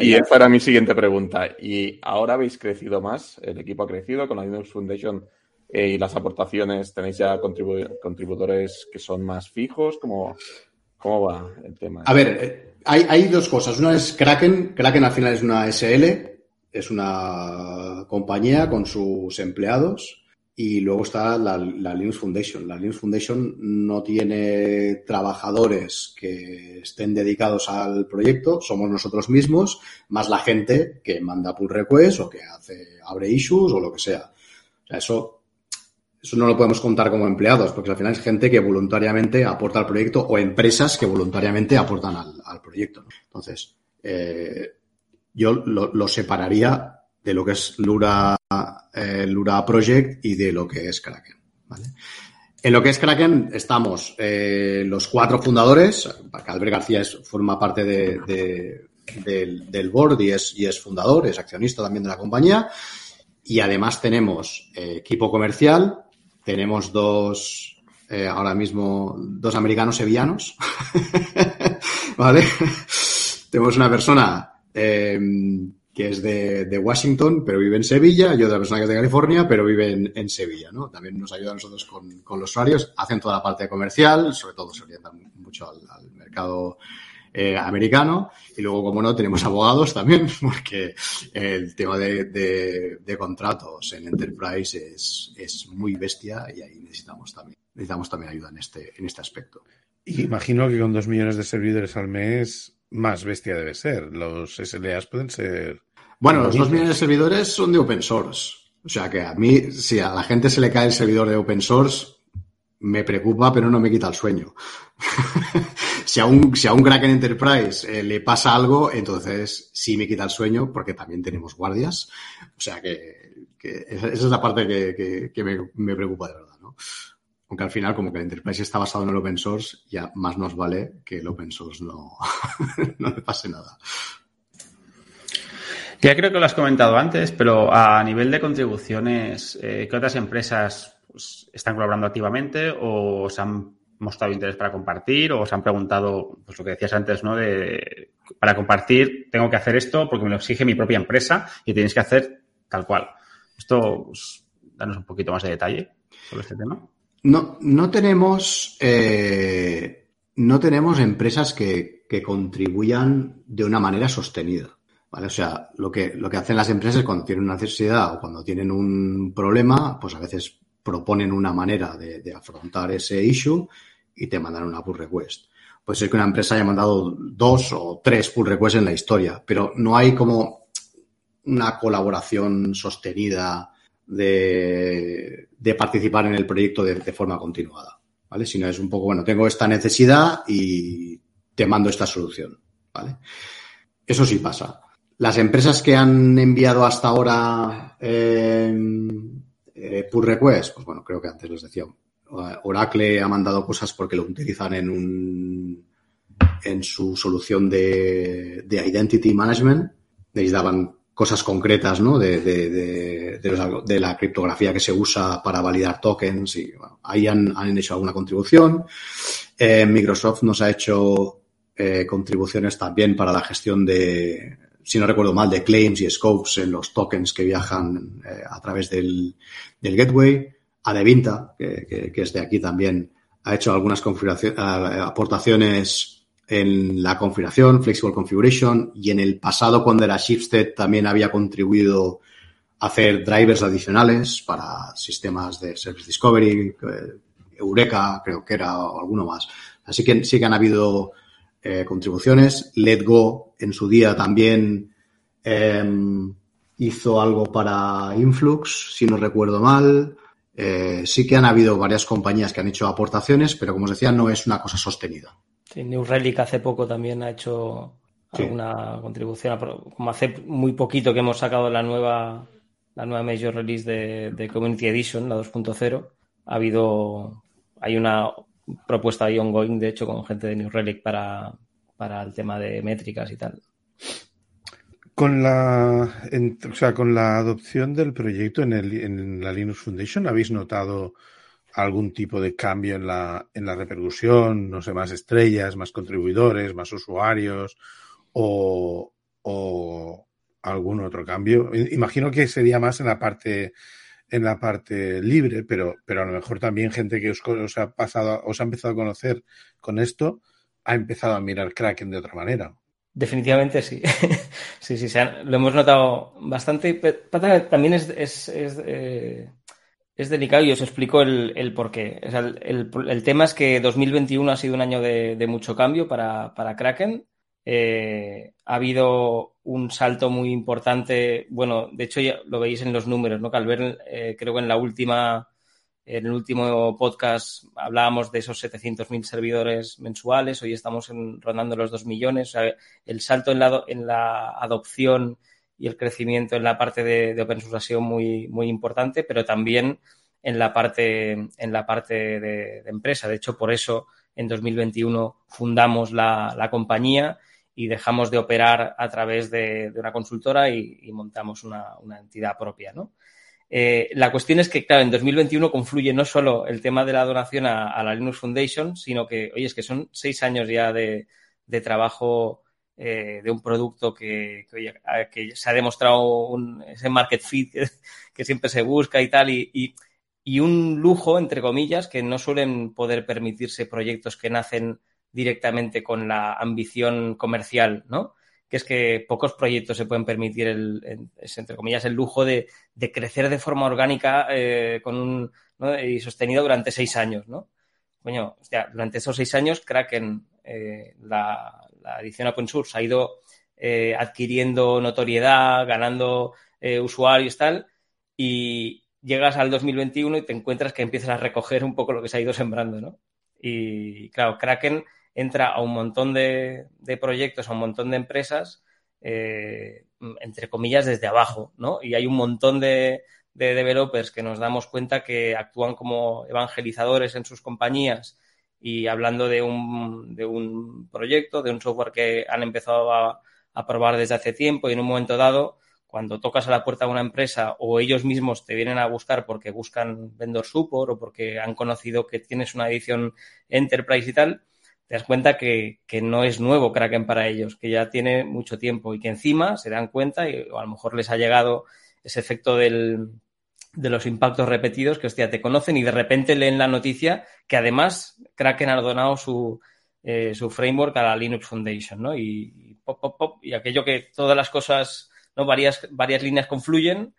Y esa era mi siguiente pregunta. ¿Y ahora habéis crecido más? ¿El equipo ha crecido con la Linux Foundation? Eh, y las aportaciones, ¿tenéis ya contribu- contribuidores que son más fijos? ¿Cómo, cómo va el tema? A ver, eh, hay, hay dos cosas. Una es Kraken. Kraken al final es una SL, es una compañía con sus empleados. Y luego está la, la Linux Foundation. La Linux Foundation no tiene trabajadores que estén dedicados al proyecto, somos nosotros mismos, más la gente que manda pull requests o que hace, abre issues o lo que sea. O sea, eso, eso no lo podemos contar como empleados, porque al final es gente que voluntariamente aporta al proyecto o empresas que voluntariamente aportan al, proyecto. Entonces, eh, yo lo, separaría de lo que es Lura, eh, Lura Project y de lo que es Kraken. En lo que es Kraken estamos eh, los cuatro fundadores, Albert García es, forma parte de, de, del, del, board y es, y es fundador, es accionista también de la compañía. Y además tenemos equipo comercial, tenemos dos, eh, ahora mismo, dos americanos sevillanos. ¿Vale? tenemos una persona eh, que es de, Washington, pero vive en Sevilla, y otra persona que es de California, pero vive en, Sevilla, ¿no? También nos ayuda a nosotros con, los usuarios, hacen toda la parte comercial, sobre todo se orientan mucho al mercado eh, americano, y luego, como no, tenemos abogados también, porque el tema de, de, de contratos en Enterprise es, es, muy bestia y ahí necesitamos también, necesitamos también ayuda en este, en este aspecto. Imagino que con dos millones de servidores al mes más bestia debe ser. Los SLAs pueden ser. Bueno, los dos millones de servidores son de open source. O sea que a mí, si a la gente se le cae el servidor de open source, me preocupa, pero no me quita el sueño. si, a un, si a un Kraken Enterprise eh, le pasa algo, entonces sí me quita el sueño, porque también tenemos guardias. O sea que, esa, es la parte que, me, preocupa de verdad, ¿no? Aunque al final, como que el Enterprise está basado en el open source, ya más nos vale que el open source no, no le pase nada. Ya creo que lo has comentado antes, pero a nivel de contribuciones, eh, ¿qué otras empresas pues, están colaborando activamente o os han mostrado interés para compartir o os han preguntado, pues lo que decías antes, ¿no? De para compartir tengo que hacer esto porque me lo exige mi propia empresa y tenéis que hacer tal cual. Esto, pues, danos un poquito más de detalle sobre este tema. No, no tenemos, eh, no tenemos empresas que, que, contribuyan de una manera sostenida. ¿vale? O sea, lo que, lo que hacen las empresas cuando tienen una necesidad o cuando tienen un problema, pues a veces proponen una manera de, de afrontar ese issue y te mandan una pull request. Puede ser que una empresa haya mandado dos o tres pull requests en la historia, pero no hay como una colaboración sostenida de, participar en el proyecto de, de, forma continuada, ¿vale? Sino es un poco, bueno, tengo esta necesidad y te mando esta solución, ¿vale? Eso sí pasa. Las empresas que han enviado hasta ahora eh, eh, pull request, pues bueno, creo que antes les decía, Oracle ha mandado cosas porque lo utilizan en un en su solución de, de identity management. Necesitaban cosas concretas ¿no? de, de, de, de, la criptografía que se usa para validar tokens y bueno, ahí han, han, hecho alguna contribución. Eh, Microsoft nos ha hecho eh, contribuciones también para la gestión de, si no recuerdo mal, de claims y scopes en los tokens que viajan eh, a través del, del gateway. Adevinta, que, que, que, es de aquí también, ha hecho algunas aportaciones en la configuración, Flexible Configuration, y en el pasado, cuando era Shipstead, también había contribuido a hacer drivers adicionales para sistemas de Service Discovery, Eureka, creo que era, o alguno más. Así que sí que han habido eh, contribuciones. Let Go en su día también eh, hizo algo para Influx, si no recuerdo mal. Eh, sí que han habido varias compañías que han hecho aportaciones, pero como os decía, no es una cosa sostenida. Sí, New Relic hace poco también ha hecho sí. alguna contribución, como hace muy poquito que hemos sacado la nueva, la nueva major release de, de Community Edition, la 2.0, ha habido, hay una propuesta ahí ongoing, de hecho, con gente de New Relic para, para el tema de métricas y tal. Con la, en, o sea, con la adopción del proyecto en, el, en la Linux Foundation, ¿habéis notado algún tipo de cambio en la, en la repercusión, no sé, más estrellas, más contribuidores, más usuarios o, o algún otro cambio. Imagino que sería más en la parte en la parte libre, pero, pero a lo mejor también gente que os, os ha pasado, os ha empezado a conocer con esto, ha empezado a mirar Kraken de otra manera. Definitivamente sí. sí, sí, lo hemos notado bastante. También es, es, es, eh, es delicado y os explico el, el por qué. el, el, tema es que 2021 ha sido un año de, de mucho cambio para, para Kraken. Eh, ha habido un salto muy importante. Bueno, de hecho ya lo veis en los números, ¿no? Que al ver, eh, creo que en la última en el último podcast hablábamos de esos 700.000 servidores mensuales, hoy estamos rondando los 2 millones. el salto en la, adopción y el crecimiento en la parte de, de open source ha sido muy, importante, pero también en la parte, en la parte de, empresa. De hecho, por eso en 2021 fundamos la, compañía y dejamos de operar a través de, una consultora y, y montamos una, una, entidad propia, ¿no? Eh, la cuestión es que, claro, en 2021 confluye no solo el tema de la donación a, la Linux Foundation, sino que, oye, es que son seis años ya de, trabajo eh, de un producto que, que, se ha demostrado un, ese market fit que, siempre se busca y tal, y, y, un lujo, entre comillas, que no suelen poder permitirse proyectos que nacen directamente con la ambición comercial, ¿no? Que es que pocos proyectos se pueden permitir el, entre comillas, el lujo de, crecer de forma orgánica eh, y sostenido durante seis años, ¿no? Coño, durante esos seis años, Kraken, eh, la, edición open source, ha ido eh, adquiriendo notoriedad, ganando usuarios tal, y llegas al 2021 y te encuentras que empiezas a recoger un poco lo que se ha ido sembrando, ¿no? Y claro, Kraken entra a un montón de, proyectos, a un montón de empresas, eh, entre comillas, desde abajo, ¿no? Y hay un montón de, developers que nos damos cuenta que actúan como evangelizadores en sus compañías y hablando de un, de un proyecto, de un software que han empezado a, a probar desde hace tiempo y en un momento dado cuando tocas a la puerta de una empresa o ellos mismos te vienen a buscar porque buscan vendor support o porque han conocido que tienes una edición enterprise y tal, te das cuenta que, no es nuevo Kraken para ellos, que ya tiene mucho tiempo y que encima se dan cuenta y o a lo mejor les ha llegado ese efecto del, de los impactos repetidos que, hostia, te conocen y de repente leen la noticia que además Kraken ha donado su, eh, su framework a la Linux Foundation, ¿no? Y, pop, pop, pop, y aquello que todas las cosas, ¿no? Varias, varias líneas confluyen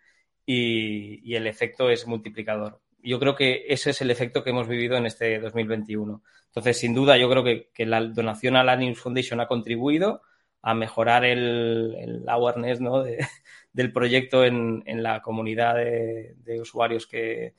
y, y el efecto es multiplicador. Yo creo que ese es el efecto que hemos vivido en este 2021. Entonces, sin duda, yo creo que, la donación a la Linux Foundation ha contribuido a mejorar el, awareness del proyecto en, la comunidad de, usuarios que,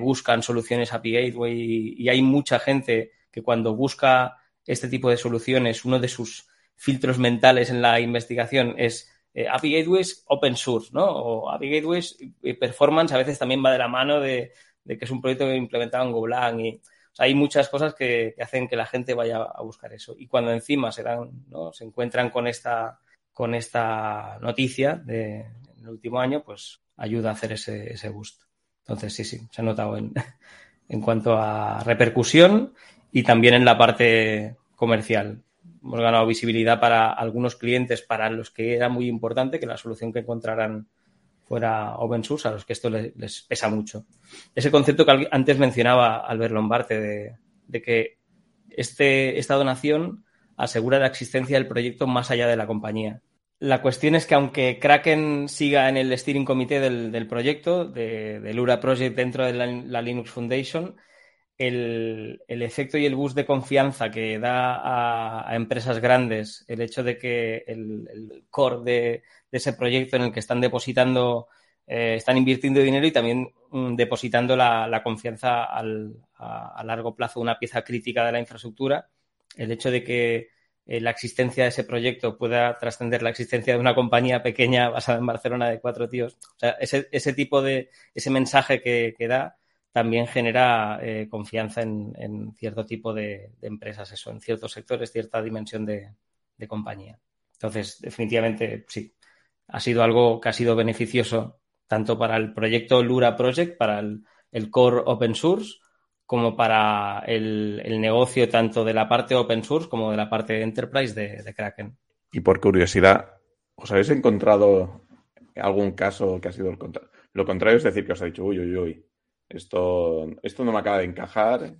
buscan soluciones API Gateway y, hay mucha gente que cuando busca este tipo de soluciones, uno de sus filtros mentales en la investigación es eh, API Gateways open source, ¿no? O API Gateways y performance a veces también va de la mano de, que es un proyecto implementado en Golang y hay muchas cosas que, hacen que la gente vaya a buscar eso. Y cuando encima se dan, ¿no? se encuentran con esta, con esta noticia de, en el último año, pues ayuda a hacer ese, ese boost. Entonces, sí, sí, se ha notado en, en cuanto a repercusión y también en la parte comercial. Hemos ganado visibilidad para algunos clientes para los que era muy importante que la solución que encontraran fuera open source, a los que esto les, pesa mucho. Ese concepto que antes mencionaba Albert Lombarte de, que este, esta donación asegura la existencia del proyecto más allá de la compañía. La cuestión es que aunque Kraken siga en el steering committee del, proyecto, de, del URA Project dentro de la, Linux Foundation, el, efecto y el boost de confianza que da a, empresas grandes el hecho de que el core de, de ese proyecto en el que están depositando, eh, están invirtiendo dinero y también mm, depositando la, confianza a, largo plazo, una pieza crítica de la infraestructura. El hecho de que eh, la existencia de ese proyecto pueda trascender la existencia de una compañía pequeña basada en Barcelona de cuatro tíos. O sea, ese, tipo de, ese mensaje que, da también genera eh, confianza en, cierto tipo de, empresas, eso, en ciertos sectores, cierta dimensión de compañía. Entonces, definitivamente, sí, ha sido algo que ha sido beneficioso tanto para el proyecto Lura Project, para el, core open source, como para el, negocio tanto de la parte open source como de la parte de enterprise de, Kraken. Y por curiosidad, ¿os habéis encontrado algún caso que ha sido el contrario? Lo contrario es decir que os ha dicho, uy, uy, uy, esto, esto no me acaba de encajar.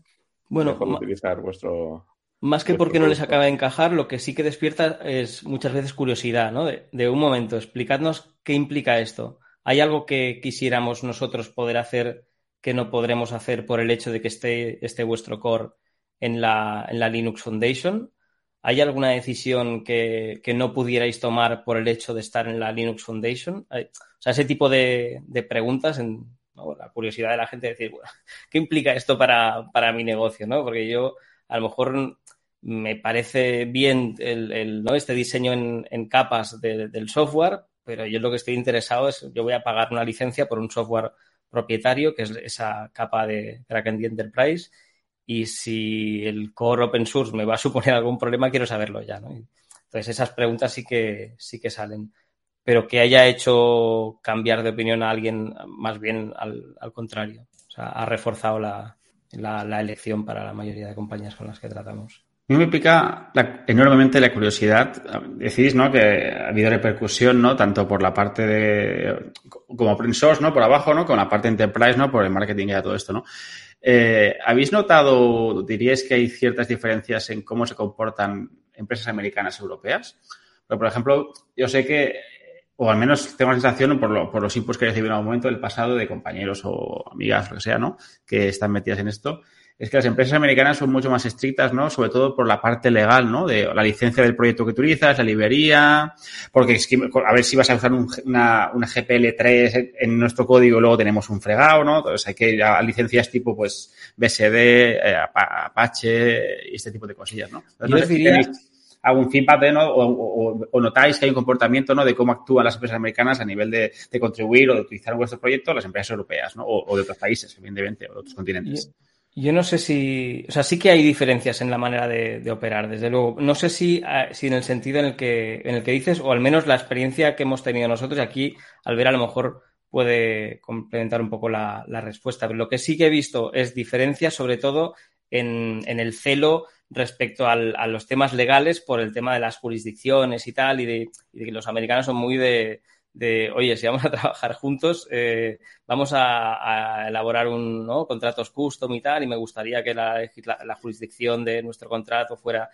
Bueno, utilizar vuestro. Más que porque no les acaba de encajar, lo que sí que despierta es muchas veces curiosidad, ¿no? De, un momento, explicadnos qué implica esto. ¿Hay algo que quisiéramos nosotros poder hacer que no podremos hacer por el hecho de que esté, esté vuestro core en la, en la Linux Foundation? ¿Hay alguna decisión que, no pudierais tomar por el hecho de estar en la Linux Foundation? O sea, ese tipo de, preguntas, en, la curiosidad de la gente de decir, ¿qué implica esto para, para mi negocio? ¿no? Porque yo a lo mejor me parece bien el, este diseño en, capas del software, pero yo lo que estoy interesado es, yo voy a pagar una licencia por un software propietario, que es esa capa de Kraken Enterprise, y si el core open source me va a suponer algún problema, quiero saberlo ya. Entonces, esas preguntas sí que, sí que salen. Pero que haya hecho cambiar de opinión a alguien, más bien al, contrario. O sea, ha reforzado la, la elección para la mayoría de compañías con las que tratamos. A mí me pica enormemente la curiosidad. Decís, ¿no? Que ha habido repercusión, ¿no? Tanto por la parte de, como open source, ¿no? Por abajo, ¿no? Con la parte enterprise, ¿no? Por el marketing y todo esto, ¿no? Eh, ¿Habéis notado, diríais que hay ciertas diferencias en cómo se comportan empresas americanas y europeas? Pero, por ejemplo, yo sé que, o al menos tengo la sensación por, por los inputs que he recibido en algún momento del pasado de compañeros o amigas, lo que sea, ¿no? Que están metidas en esto, es que las empresas americanas son mucho más estrictas, ¿no? Sobre todo por la parte legal, ¿no? De la licencia del proyecto que utilizas, la librería, porque es que, a ver si vas a usar una, una GPL3 en nuestro código, luego tenemos un fregado, ¿no? Entonces hay que ir a licencias tipo, pues, BSD, eh, Apache y este tipo de cosillas, ¿no? Entonces, Yo algún feedback ¿no? O, notáis que hay un comportamiento ¿no? de cómo actúan las empresas americanas a nivel de, contribuir o de utilizar vuestro proyecto las empresas europeas ¿no? o, de otros países, evidentemente, o de otros continentes. Yo no sé si, o sea, sí que hay diferencias en la manera de, operar, desde luego. No sé si, ah, si en el sentido en el que, en el que dices, o al menos la experiencia que hemos tenido nosotros, aquí al ver a lo mejor puede complementar un poco la, respuesta. Pero lo que sí que he visto es diferencia, sobre todo en, el celo respecto al, a los temas legales por el tema de las jurisdicciones y tal, y de, que los americanos son muy de, de, oye, si vamos a trabajar juntos, eh, vamos a, elaborar un ¿no? contratos custom y tal, y me gustaría que la, jurisdicción de nuestro contrato fuera.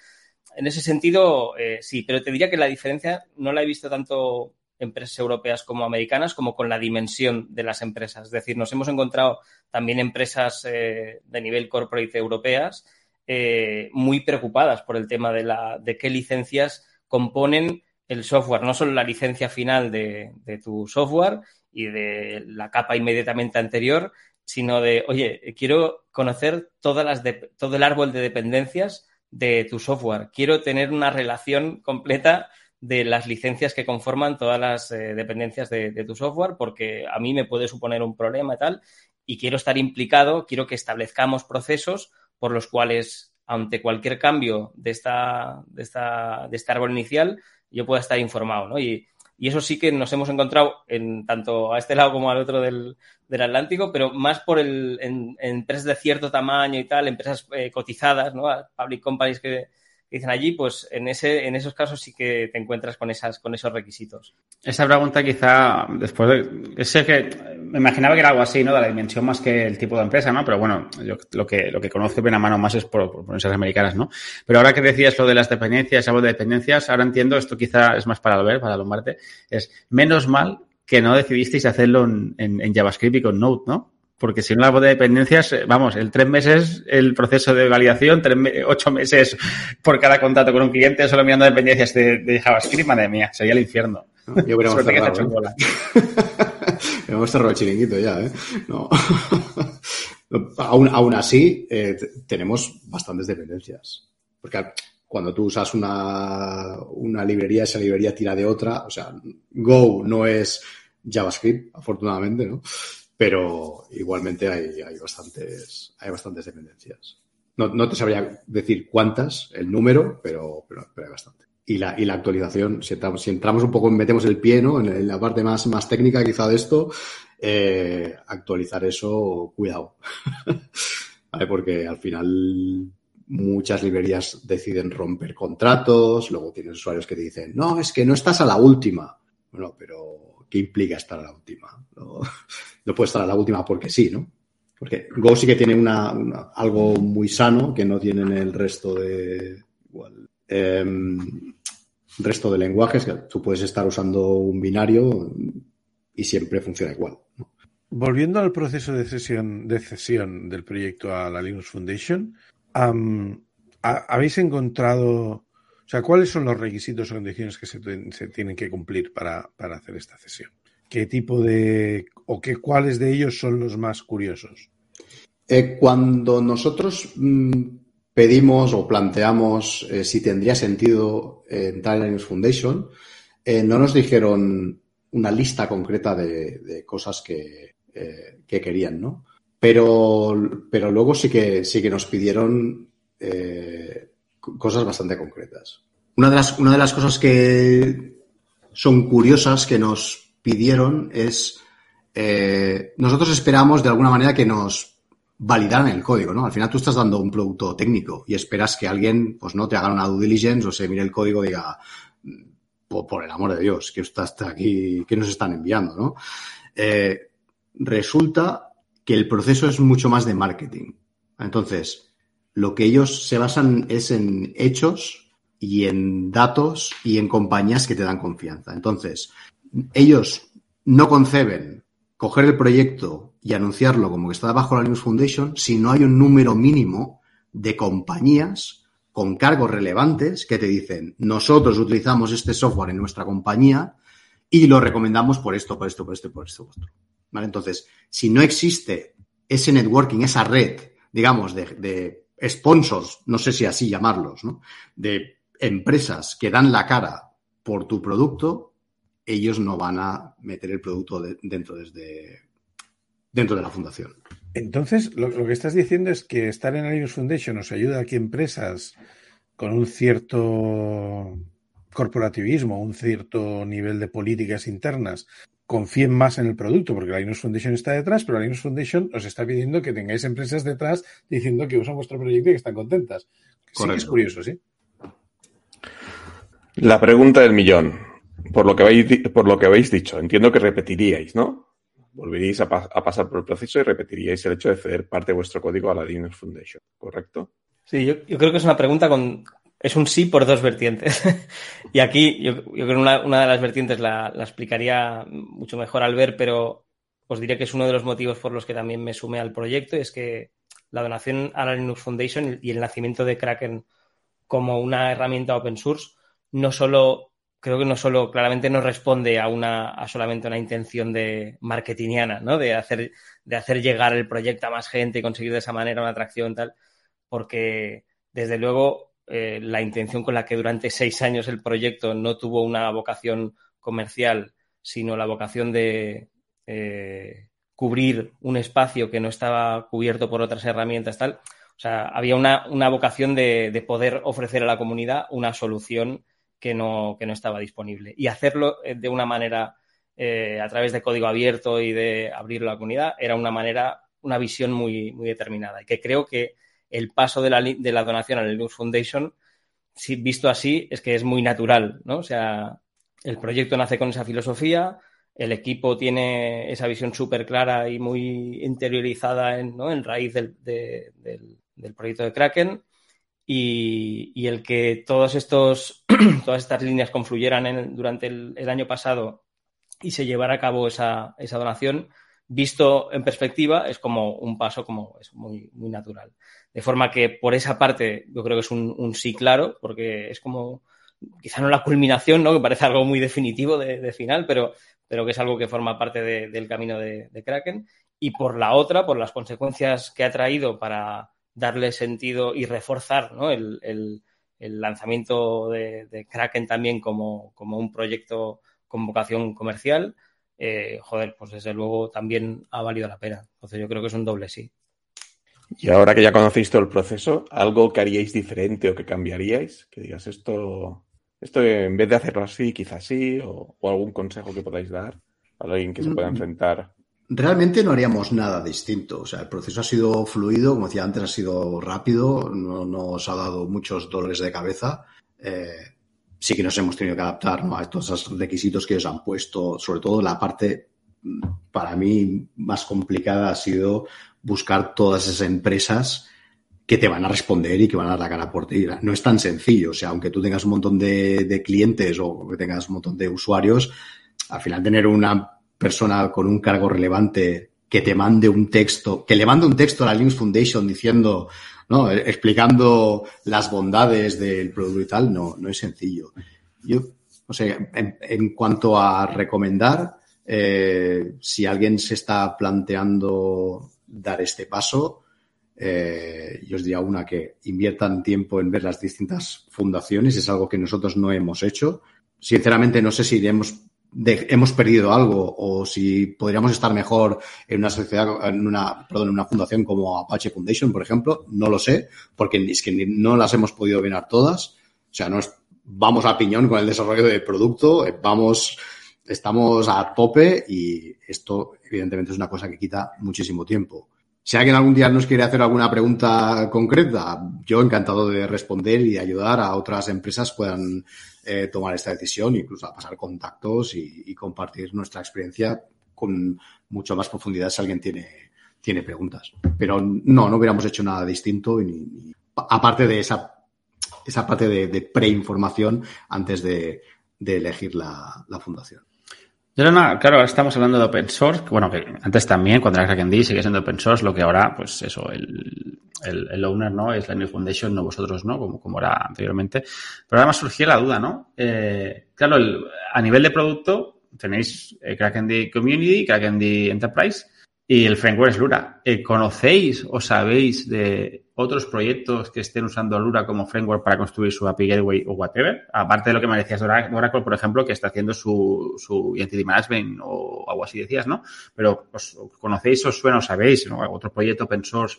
En ese sentido, eh, sí, pero te diría que la diferencia no la he visto tanto empresas europeas como americanas, como con la dimensión de las empresas. Es decir, nos hemos encontrado también empresas eh, de nivel corporate europeas muy preocupadas por el tema de, la, de qué licencias componen el software, no solo la licencia final de, tu software y de la capa inmediatamente anterior, sino de, oye, quiero conocer todas las todo el árbol de dependencias de tu software. Quiero tener una relación completa de las licencias que conforman todas las eh, dependencias de, de, tu software, porque a mí me puede suponer un problema y tal, y quiero estar implicado, quiero que establezcamos procesos por los cuales, ante cualquier cambio de, esta, de, esta, de este árbol inicial, yo pueda estar informado, ¿no? Y, eso sí que nos hemos encontrado en tanto a este lado como al otro del, Atlántico, pero más por el, en, empresas de cierto tamaño y tal, empresas eh, cotizadas, ¿no? Public companies que, dicen allí, pues en, ese, en esos casos sí que te encuentras con, esas, con esos requisitos. Esa pregunta quizá después de... Sé que me imaginaba que era algo así, ¿no? De la dimensión más que el tipo de empresa, ¿no? Pero bueno, yo lo que, lo que conozco bien a mano más es por, empresas americanas, ¿no? Pero ahora que decías lo de las dependencias, algo de dependencias, ahora entiendo, esto quizá es más para Albert, para Lombarte, es menos mal que no decidisteis hacerlo en, en JavaScript y con Node, ¿no? Porque si no la de dependencias, eh, vamos, el tres meses el proceso de validación, tres ocho meses por cada contrato con un cliente solo mirando dependencias de, JavaScript, madre mía, sería el infierno. yo hubiéramos cerrado, ¿eh? Hemos cerrado el chiringuito ya, ¿eh? No. aún, aún así, eh, tenemos bastantes dependencias. Porque cuando tú usas una, una librería, esa librería tira de otra. O sea, Go no es JavaScript, afortunadamente, ¿no? Pero igualmente hay, hay, bastantes, hay bastantes dependencias. No, no, te sabría decir cuántas, el número, pero, pero, hay bastante. Y la, y la actualización, si entramos, si entramos un poco, metemos el pie ¿no? en, la parte más, más técnica quizá de esto, eh, actualizar eso, cuidado. ¿Vale? Porque al final muchas librerías deciden romper contratos, luego tienes usuarios que te dicen, no, es que no estás a la última. Bueno, pero ¿qué implica estar a la última? No, no puede estar a la última porque sí, ¿no? Porque Go sí que tiene una, algo muy sano que no tienen el resto de igual, em, resto de lenguajes, tú puedes estar usando un binario y siempre funciona igual. Volviendo al proceso de cesión, de cesión del proyecto a la Linux Foundation, ¿habéis encontrado, o sea, cuáles son los requisitos o condiciones que se, tienen que cumplir para, para hacer esta cesión? ¿Qué tipo de, o qué, cuáles de ellos son los más curiosos? Eh, cuando nosotros mm, pedimos o planteamos eh, si tendría sentido eh, entrar en Linux Foundation, eh, no nos dijeron una lista concreta de, de cosas que, que querían, ¿no? Pero, pero luego sí que, sí que nos pidieron cosas bastante concretas. Una de, las, una de las cosas que son curiosas que nos pidieron es, eh, nosotros esperamos de alguna manera que nos validaran el código, ¿no? Al final tú estás dando un producto técnico y esperas que alguien, pues no te haga una due diligence o se mire el código y diga, por, por el amor de Dios, que está hasta aquí, que nos están enviando, ¿no? Eh, resulta que el proceso es mucho más de marketing. Entonces, lo que ellos se basan es en hechos y en datos y en compañías que te dan confianza. Entonces, ellos no conceben coger el proyecto y anunciarlo como que está bajo la Linux Foundation si no hay un número mínimo de compañías con cargos relevantes que te dicen, nosotros utilizamos este software en nuestra compañía y lo recomendamos por esto, por esto, por esto, por esto, por esto. ¿Vale? Entonces, si no existe ese networking, esa red, digamos, de, de sponsors, no sé si así llamarlos, ¿no? De empresas que dan la cara por tu producto, ellos no van a meter el producto de- dentro, desde, dentro de la fundación. Entonces, lo, que estás diciendo es que estar en Linux Foundation nos ayuda a que empresas con un cierto corporativismo, un cierto nivel de políticas internas, confíen más en el producto, porque la Linux Foundation está detrás, pero la Linux Foundation os está pidiendo que tengáis empresas detrás diciendo que usan vuestro proyecto y que están contentas. Sí que es curioso, ¿sí? La pregunta del millón. Por lo que habéis, por lo que habéis dicho, entiendo que repetiríais, ¿no? Volveríais a, pa- a pasar por el proceso y repetiríais el hecho de ceder parte de vuestro código a la Linux Foundation, ¿correcto? Sí, yo, yo creo que es una pregunta con. Es un sí por dos vertientes. y aquí yo, creo que una, una de las vertientes la, la explicaría mucho mejor al ver, pero os diré que es uno de los motivos por los que también me sumé al proyecto, es que la donación a la Linux Foundation y el nacimiento de Kraken como una herramienta open source no solo creo que no solo claramente no responde a una a solamente una intención de marketingiana, ¿no? De hacer de hacer llegar el proyecto a más gente y conseguir de esa manera una atracción tal, porque desde luego eh, la intención con la que durante seis años el proyecto no tuvo una vocación comercial, sino la vocación de eh, cubrir un espacio que no estaba cubierto por otras herramientas tal. O sea, había una, una vocación de, de poder ofrecer a la comunidad una solución que no, que no estaba disponible. Y hacerlo eh, de una manera eh, a través de código abierto y de abrirlo a la comunidad era una manera, una visión muy, muy determinada. Y que creo que el paso de la, de la donación a la Linux Foundation, si visto así, es que es muy natural, ¿no? O sea, el proyecto nace con esa filosofía, el equipo tiene esa visión súper clara y muy interiorizada en, ¿no? en raíz del, de- del- proyecto de Kraken y, y el que todos estos, todas estas líneas confluyeran durante el, el año pasado y se llevara a cabo esa, esa donación, visto en perspectiva, es como un paso como es muy, muy natural. De forma que por esa parte yo creo que es un, sí claro, porque es como, quizá no la culminación, ¿no? que parece algo muy definitivo de, final, pero, pero que es algo que forma parte de- del camino de, Kraken. Y por la otra, por las consecuencias que ha traído para darle sentido y reforzar ¿no? el, el- el lanzamiento de, de Kraken también como, como un proyecto con vocación comercial, eh, joder, pues desde luego también ha valido la pena. Entonces yo creo que es un doble sí. Y ahora que ya conocéis todo el proceso, ¿algo que haríais diferente o que cambiaríais? Que digas esto, esto en vez de hacerlo así, quizás sí, o, o algún consejo que podáis dar a alguien que se pueda Mm. enfrentar. Realmente no haríamos nada distinto. O sea, el proceso ha sido fluido, como decía antes, ha sido rápido, no nos ha dado muchos dolores de cabeza. Eh, sí que nos hemos tenido que adaptar a todos esos requisitos que os han puesto. Sobre todo la parte, mm, para mí, más complicada ha sido buscar todas esas empresas que te van a responder y que van a dar la cara por ti. No es tan sencillo. O sea, aunque tú tengas un montón de, de clientes o que tengas un montón de usuarios, al final tener una persona con un cargo relevante que te mande un texto, que le mande un texto a la Linux Foundation diciendo, ¿no? explicando las bondades del producto y tal, no, no es sencillo. Yo, o sea, en, en cuanto a recomendar, eh, si alguien se está planteando dar este paso, eh, yo os diría una que inviertan tiempo en ver las distintas fundaciones, es algo que nosotros no hemos hecho. Sinceramente, no sé si iremos de, hemos perdido algo o si podríamos estar mejor en una sociedad, en una, perdón, en una fundación como Apache Foundation, por ejemplo, no lo sé, porque es que no las hemos podido venar todas. O sea, no es, vamos a piñón con el desarrollo del producto, eh, vamos, estamos a tope y esto, evidentemente, es una cosa que quita muchísimo tiempo. Si alguien algún día nos quiere hacer alguna pregunta concreta, yo encantado de responder y ayudar a otras empresas puedan eh, tomar esta decisión, incluso a pasar contactos y, compartir nuestra experiencia con mucho más profundidad si alguien tiene, tiene preguntas. Pero no, no hubiéramos hecho nada distinto, y, aparte de esa, esa parte de, de preinformación antes de, de elegir la, la fundación. Yo no, claro, ahora estamos hablando de open source, bueno, que antes también, cuando era Kraken D, sigue siendo open source, lo que ahora, pues eso, el, el, el owner, ¿no? Es la New Foundation, no vosotros, ¿no? Como, como era anteriormente. Pero además surgía la duda, ¿no? Eh, claro, el, a nivel de producto, tenéis eh, Kraken D Community, Kraken D Enterprise y el framework es Lura. Eh, ¿Conocéis o sabéis de otros proyectos que estén usando Lura como framework para construir su API Gateway o whatever. Aparte de lo que me decías de Oracle, por ejemplo, que está haciendo su, su Identity Management o algo así decías, ¿no? Pero ¿os conocéis, os suena, o sabéis, ¿no? Otro proyecto open source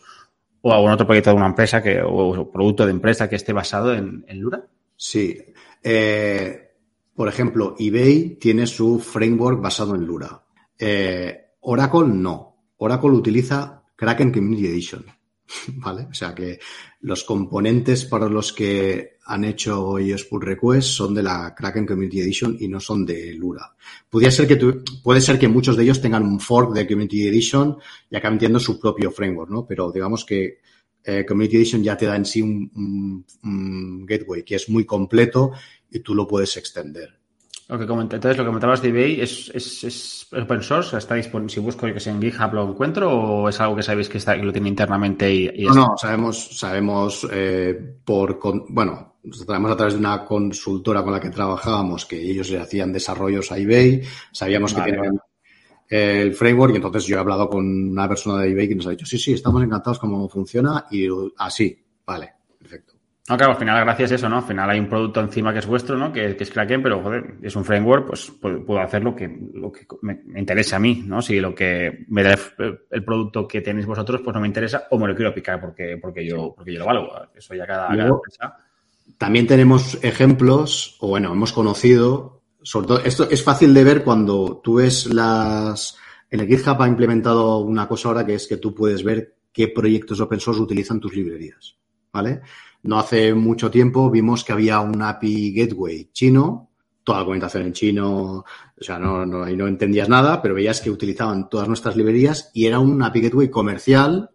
o algún otro proyecto de una empresa que, o producto de empresa que esté basado en, Lura? Sí. Eh, por ejemplo, eBay tiene su framework basado en Lura. Eh, Oracle no. Oracle utiliza Kraken Community Edition. ¿vale? O sea que los componentes para los que han hecho ellos pull request son de la Kraken Community Edition y no son de Lura. Podría ser que puede ser que muchos de ellos tengan un fork de Community Edition y acaben teniendo su propio framework, ¿no? Pero digamos que eh, Community Edition ya te da en sí un gateway que es muy completo y tú lo puedes extender. Lo que comenté, entonces, lo que comentabas de eBay es, es, es open source, está disponible, si busco yo que sea en GitHub lo encuentro o es algo que sabéis que, está, que lo tiene internamente y, y No, no, sabemos, sabemos eh, por, con, bueno, sabemos a través de una consultora con la que trabajábamos que ellos le hacían desarrollos a eBay, sabíamos vale, que tenían el framework y entonces yo he hablado con una persona de eBay que nos ha dicho, sí, sí, estamos encantados cómo funciona y así, vale, perfecto. No, claro, al final, gracias a eso, ¿no? Al final hay un producto encima que es vuestro, ¿no? Que, que es Kraken, pero, joder, es un framework, pues puedo hacer lo que, lo que me, me interesa a mí, ¿no? Si lo que me da el, el, producto que tenéis vosotros, pues no me interesa o me lo quiero picar porque, porque, yo, porque yo lo valgo. Eso ya cada, Luego, empresa. También tenemos ejemplos, o bueno, hemos conocido, sobre todo, esto es fácil de ver cuando tú ves las... El GitHub ha implementado una cosa ahora que es que tú puedes ver qué proyectos open source utilizan tus librerías, ¿vale? No hace mucho tiempo vimos que había un API Gateway chino, toda la documentación en chino, o sea, no, no, entendías nada, pero veías que utilizaban todas nuestras librerías y era un API Gateway comercial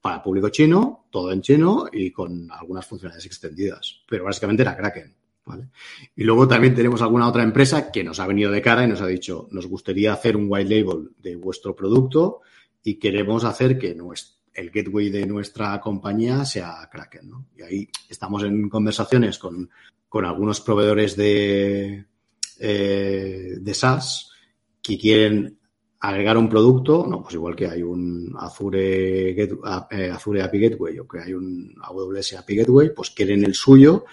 para público chino, todo en chino y con algunas funcionalidades extendidas. Pero básicamente era Kraken. ¿vale? Y luego también tenemos alguna otra empresa que nos ha venido de cara y nos ha dicho, nos gustaría hacer un white label de vuestro producto y queremos hacer que nuestro el gateway de nuestra compañía sea Kraken. ¿no? Y ahí estamos en conversaciones con, con algunos proveedores de, eh, de SaaS que quieren agregar un producto, no, pues igual que hay un Azure, eh, Azure API Gateway o que hay un AWS API Gateway, pues quieren el suyo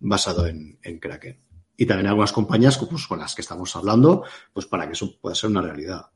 basado en, en Kraken. Y también algunas compañías pues, con las que estamos hablando, pues para que eso pueda ser una realidad.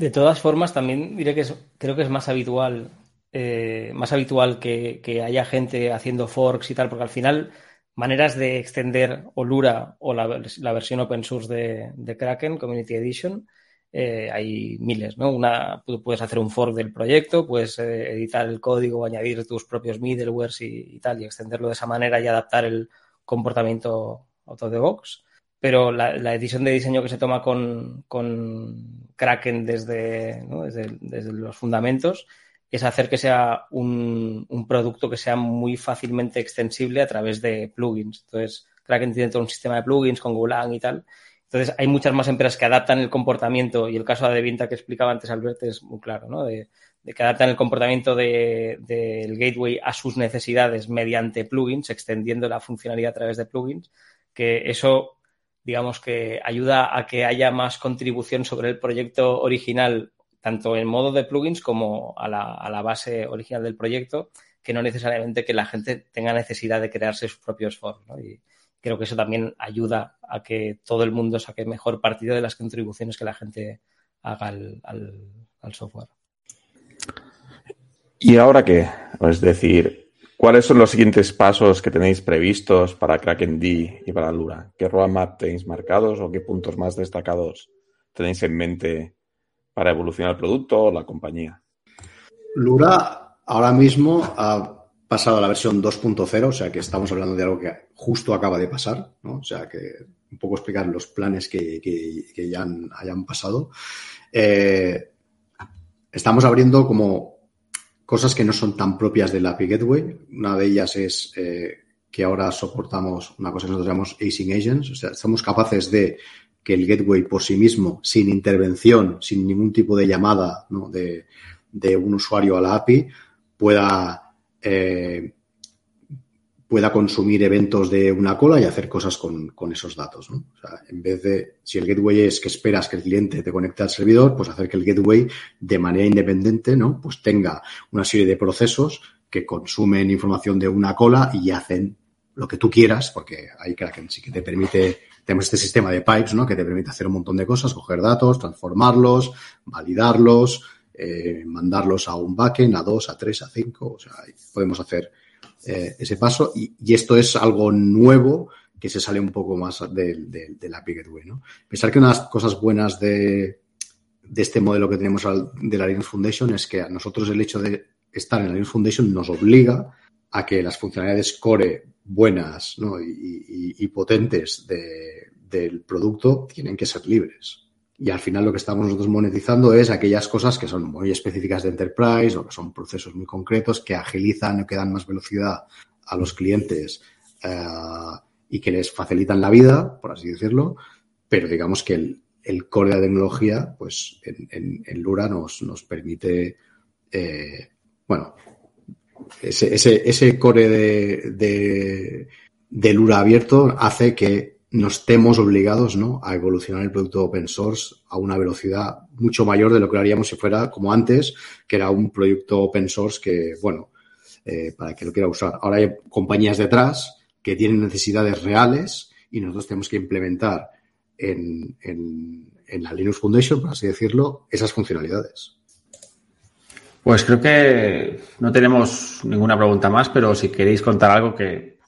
De todas formas, también diré que es, creo que es más habitual, eh, más habitual que, haya gente haciendo forks y tal, porque al final maneras de extender o Lura o la, la versión open source de, de Kraken, Community Edition, eh, hay miles, ¿no? Una, puedes hacer un fork del proyecto, puedes eh, editar el código, añadir tus propios middlewares y, y, tal, y extenderlo de esa manera y adaptar el comportamiento out of the box, pero la, decisión de diseño que se toma con, con Kraken desde, desde, desde, los fundamentos es hacer que sea un, un, producto que sea muy fácilmente extensible a través de plugins. Entonces, Kraken tiene todo un sistema de plugins con Golang y tal. Entonces, hay muchas más empresas que adaptan el comportamiento y el caso de Vinta que explicaba antes Alberto es muy claro, ¿no? De, de que adaptan el comportamiento del de, gateway a sus necesidades mediante plugins, extendiendo la funcionalidad a través de plugins, que eso, digamos que ayuda a que haya más contribución sobre el proyecto original tanto en modo de plugins como a la, base original del proyecto, que no necesariamente que la gente tenga necesidad de crearse sus propios forms. ¿no? Y creo que eso también ayuda a que todo el mundo saque mejor partido de las contribuciones que la gente haga al software. ¿Y ahora qué? Es decir, ¿cuáles son los siguientes pasos que tenéis previstos para Kraken D y para Lura? ¿Qué roadmap tenéis marcados o qué puntos más destacados tenéis en mente para evolucionar el producto o la compañía? Lura ahora mismo ha pasado a la versión 2.0, o sea que estamos hablando de algo que justo acaba de pasar, ¿no? O sea que un poco explicar los planes que, que, ya han, hayan pasado. Eh, estamos abriendo como cosas que no son tan propias del API Gateway. Una de ellas es eh, que ahora soportamos una cosa que nosotros llamamos async agents, o sea, somos capaces de que el gateway por sí mismo, sin intervención, sin ningún tipo de llamada de, de, un usuario a la API, pueda, eh, pueda consumir eventos de una cola y hacer cosas con, con esos datos. ¿no? O sea, en vez de, si el gateway es que esperas que el cliente te conecte al servidor, pues hacer que el gateway de manera independiente, ¿no? Pues tenga una serie de procesos que consumen información de una cola y hacen lo que tú quieras, porque hay Kraken sí que te permite tenemos este sistema de pipes, ¿no? Que te permite hacer un montón de cosas, coger datos, transformarlos, validarlos, eh, mandarlos a un backend, a dos, a tres, a cinco. O sea, podemos hacer eh, ese paso. Y, esto es algo nuevo que se sale un poco más de, la Gateway, ¿no? Pensar que una de las cosas buenas de, de este modelo que tenemos de la Linux Foundation es que a nosotros el hecho de estar en la Linux Foundation nos obliga a que las funcionalidades core buenas ¿no? y, potentes de, del producto tienen que ser libres. Y al final lo que estamos nosotros monetizando es aquellas cosas que son muy específicas de enterprise o que son procesos muy concretos que agilizan o que dan más velocidad a los clientes eh, y que les facilitan la vida, por así decirlo, pero digamos que el, core de la tecnología, pues en Lura nos, nos permite, eh, bueno, ese, ese, ese core de, de, de, Lura abierto hace que nos estemos obligados ¿no? a evolucionar el producto open source a una velocidad mucho mayor de lo que haríamos si fuera como antes, que era un proyecto open source que, bueno, eh, para que lo quiera usar. Ahora hay compañías detrás que tienen necesidades reales y nosotros tenemos que implementar en, en, en la Linux Foundation, por así decirlo, esas funcionalidades. Pues creo que no tenemos ninguna pregunta más, pero si queréis contar algo que,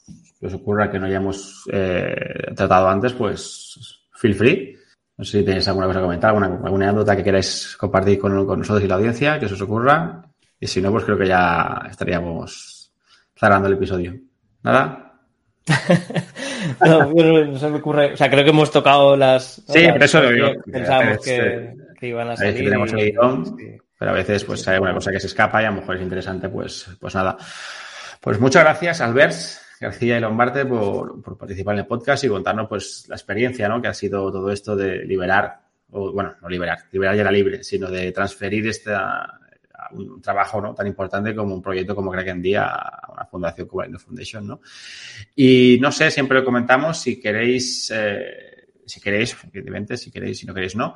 os ocurra que no hayamos eh, tratado antes, pues feel free. No sé si tenéis alguna cosa que comentar, alguna, alguna anécdota que queráis compartir con, con, nosotros y la audiencia, que se os ocurra. Y si no, pues creo que ya estaríamos cerrando el episodio. ¿Nada? no, no, se me ocurre. O sea, creo que hemos tocado las. Sí, las pero eso lo digo. Pensábamos que, que, iban a salir. tenemos. Sí pero a veces pues hay alguna cosa que se escapa y a lo mejor es interesante, pues, pues nada. Pues muchas gracias, Albert, García y Lombarte, por, participar en el podcast y contarnos pues la experiencia, ¿no? Que ha sido todo esto de liberar, o bueno, no liberar, liberar ya era libre, sino de transferir este a un trabajo ¿no? tan importante como un proyecto como Kraken Día a una fundación como la Foundation, ¿no? Y no sé, siempre lo comentamos, si queréis, eh, si queréis, evidentemente, si queréis, si no queréis, no,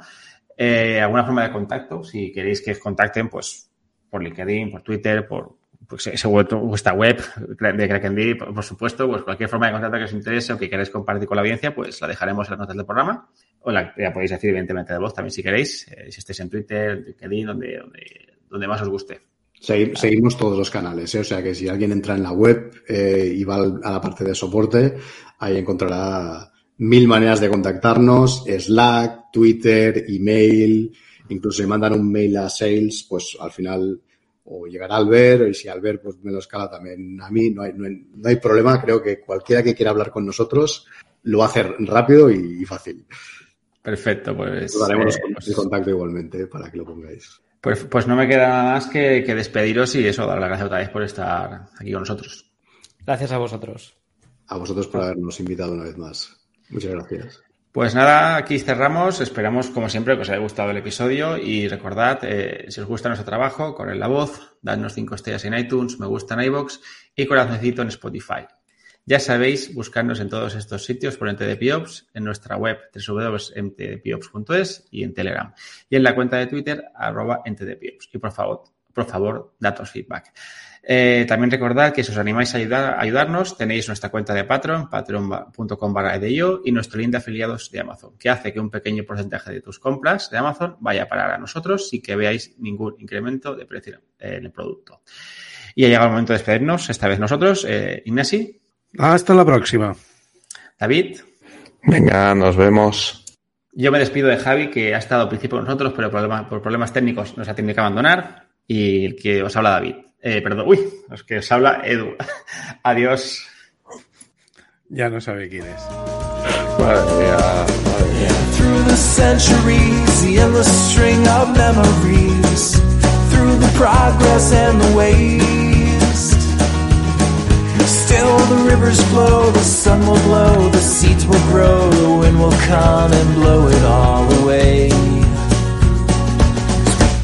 eh, alguna forma de contacto, si queréis que os contacten, pues por LinkedIn, por Twitter, por pues, ese web, vuestra web de Kraken por, por, supuesto, pues cualquier forma de contacto que os interese o que queráis compartir con la audiencia, pues la dejaremos en las notas del programa. O la, podéis decir, evidentemente, de voz también si queréis, eh, si estáis en Twitter, LinkedIn, donde, donde, donde más os guste. Seguimos todos los canales, ¿eh? o sea que si alguien entra en la web eh, y va a la parte de soporte, ahí encontrará mil maneras de contactarnos, Slack, Twitter, email, incluso si mandan un mail a sales, pues al final o llegará Albert, y si Albert pues me lo escala también a mí, no hay, no hay, no hay problema, creo que cualquiera que quiera hablar con nosotros lo va a hacer rápido y, fácil. Perfecto, pues. Os daremos eh, pues el contacto igualmente para que lo pongáis. Pues, pues no me queda nada más que, que, despediros y eso, dar las gracias otra vez por estar aquí con nosotros. Gracias a vosotros. A vosotros por habernos invitado una vez más. Muchas gracias. Pues nada, aquí cerramos. Esperamos, como siempre, que os haya gustado el episodio y recordad, eh, si os gusta nuestro trabajo, corred la voz, dadnos cinco estrellas en iTunes, me gusta en iBox y corazoncito en Spotify. Ya sabéis, buscarnos en todos estos sitios por NTDPiops, en nuestra web www.ntdpiops.es y en Telegram. Y en la cuenta de Twitter, arroba ntdpiops. Y por favor, por favor, datos feedback. Eh, también recordad que si os animáis a, ayudar, ayudarnos, tenéis nuestra cuenta de Patreon, patreon.com barra y nuestro link de afiliados de Amazon, que hace que un pequeño porcentaje de tus compras de Amazon vaya a parar a nosotros sin que veáis ningún incremento de precio en el producto. Y ha llegado el momento de despedirnos, esta vez nosotros. Eh, Ignasi. Hasta la próxima. David. Venga, nos vemos. Yo me despido de Javi, que ha estado al principio con nosotros, pero por problemas técnicos nos ha tenido que abandonar. Y el que os habla David. Eh, perdón, uy, es que os habla Edu. Adiós. Ya no sabe quién es. Madre mía, madre mía. Through the centuries, the endless string of memories. Through the progress and the waste. Still the rivers flow, the sun will blow, the seeds will grow, the wind will come and blow it all away.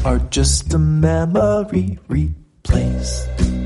are just a memory place.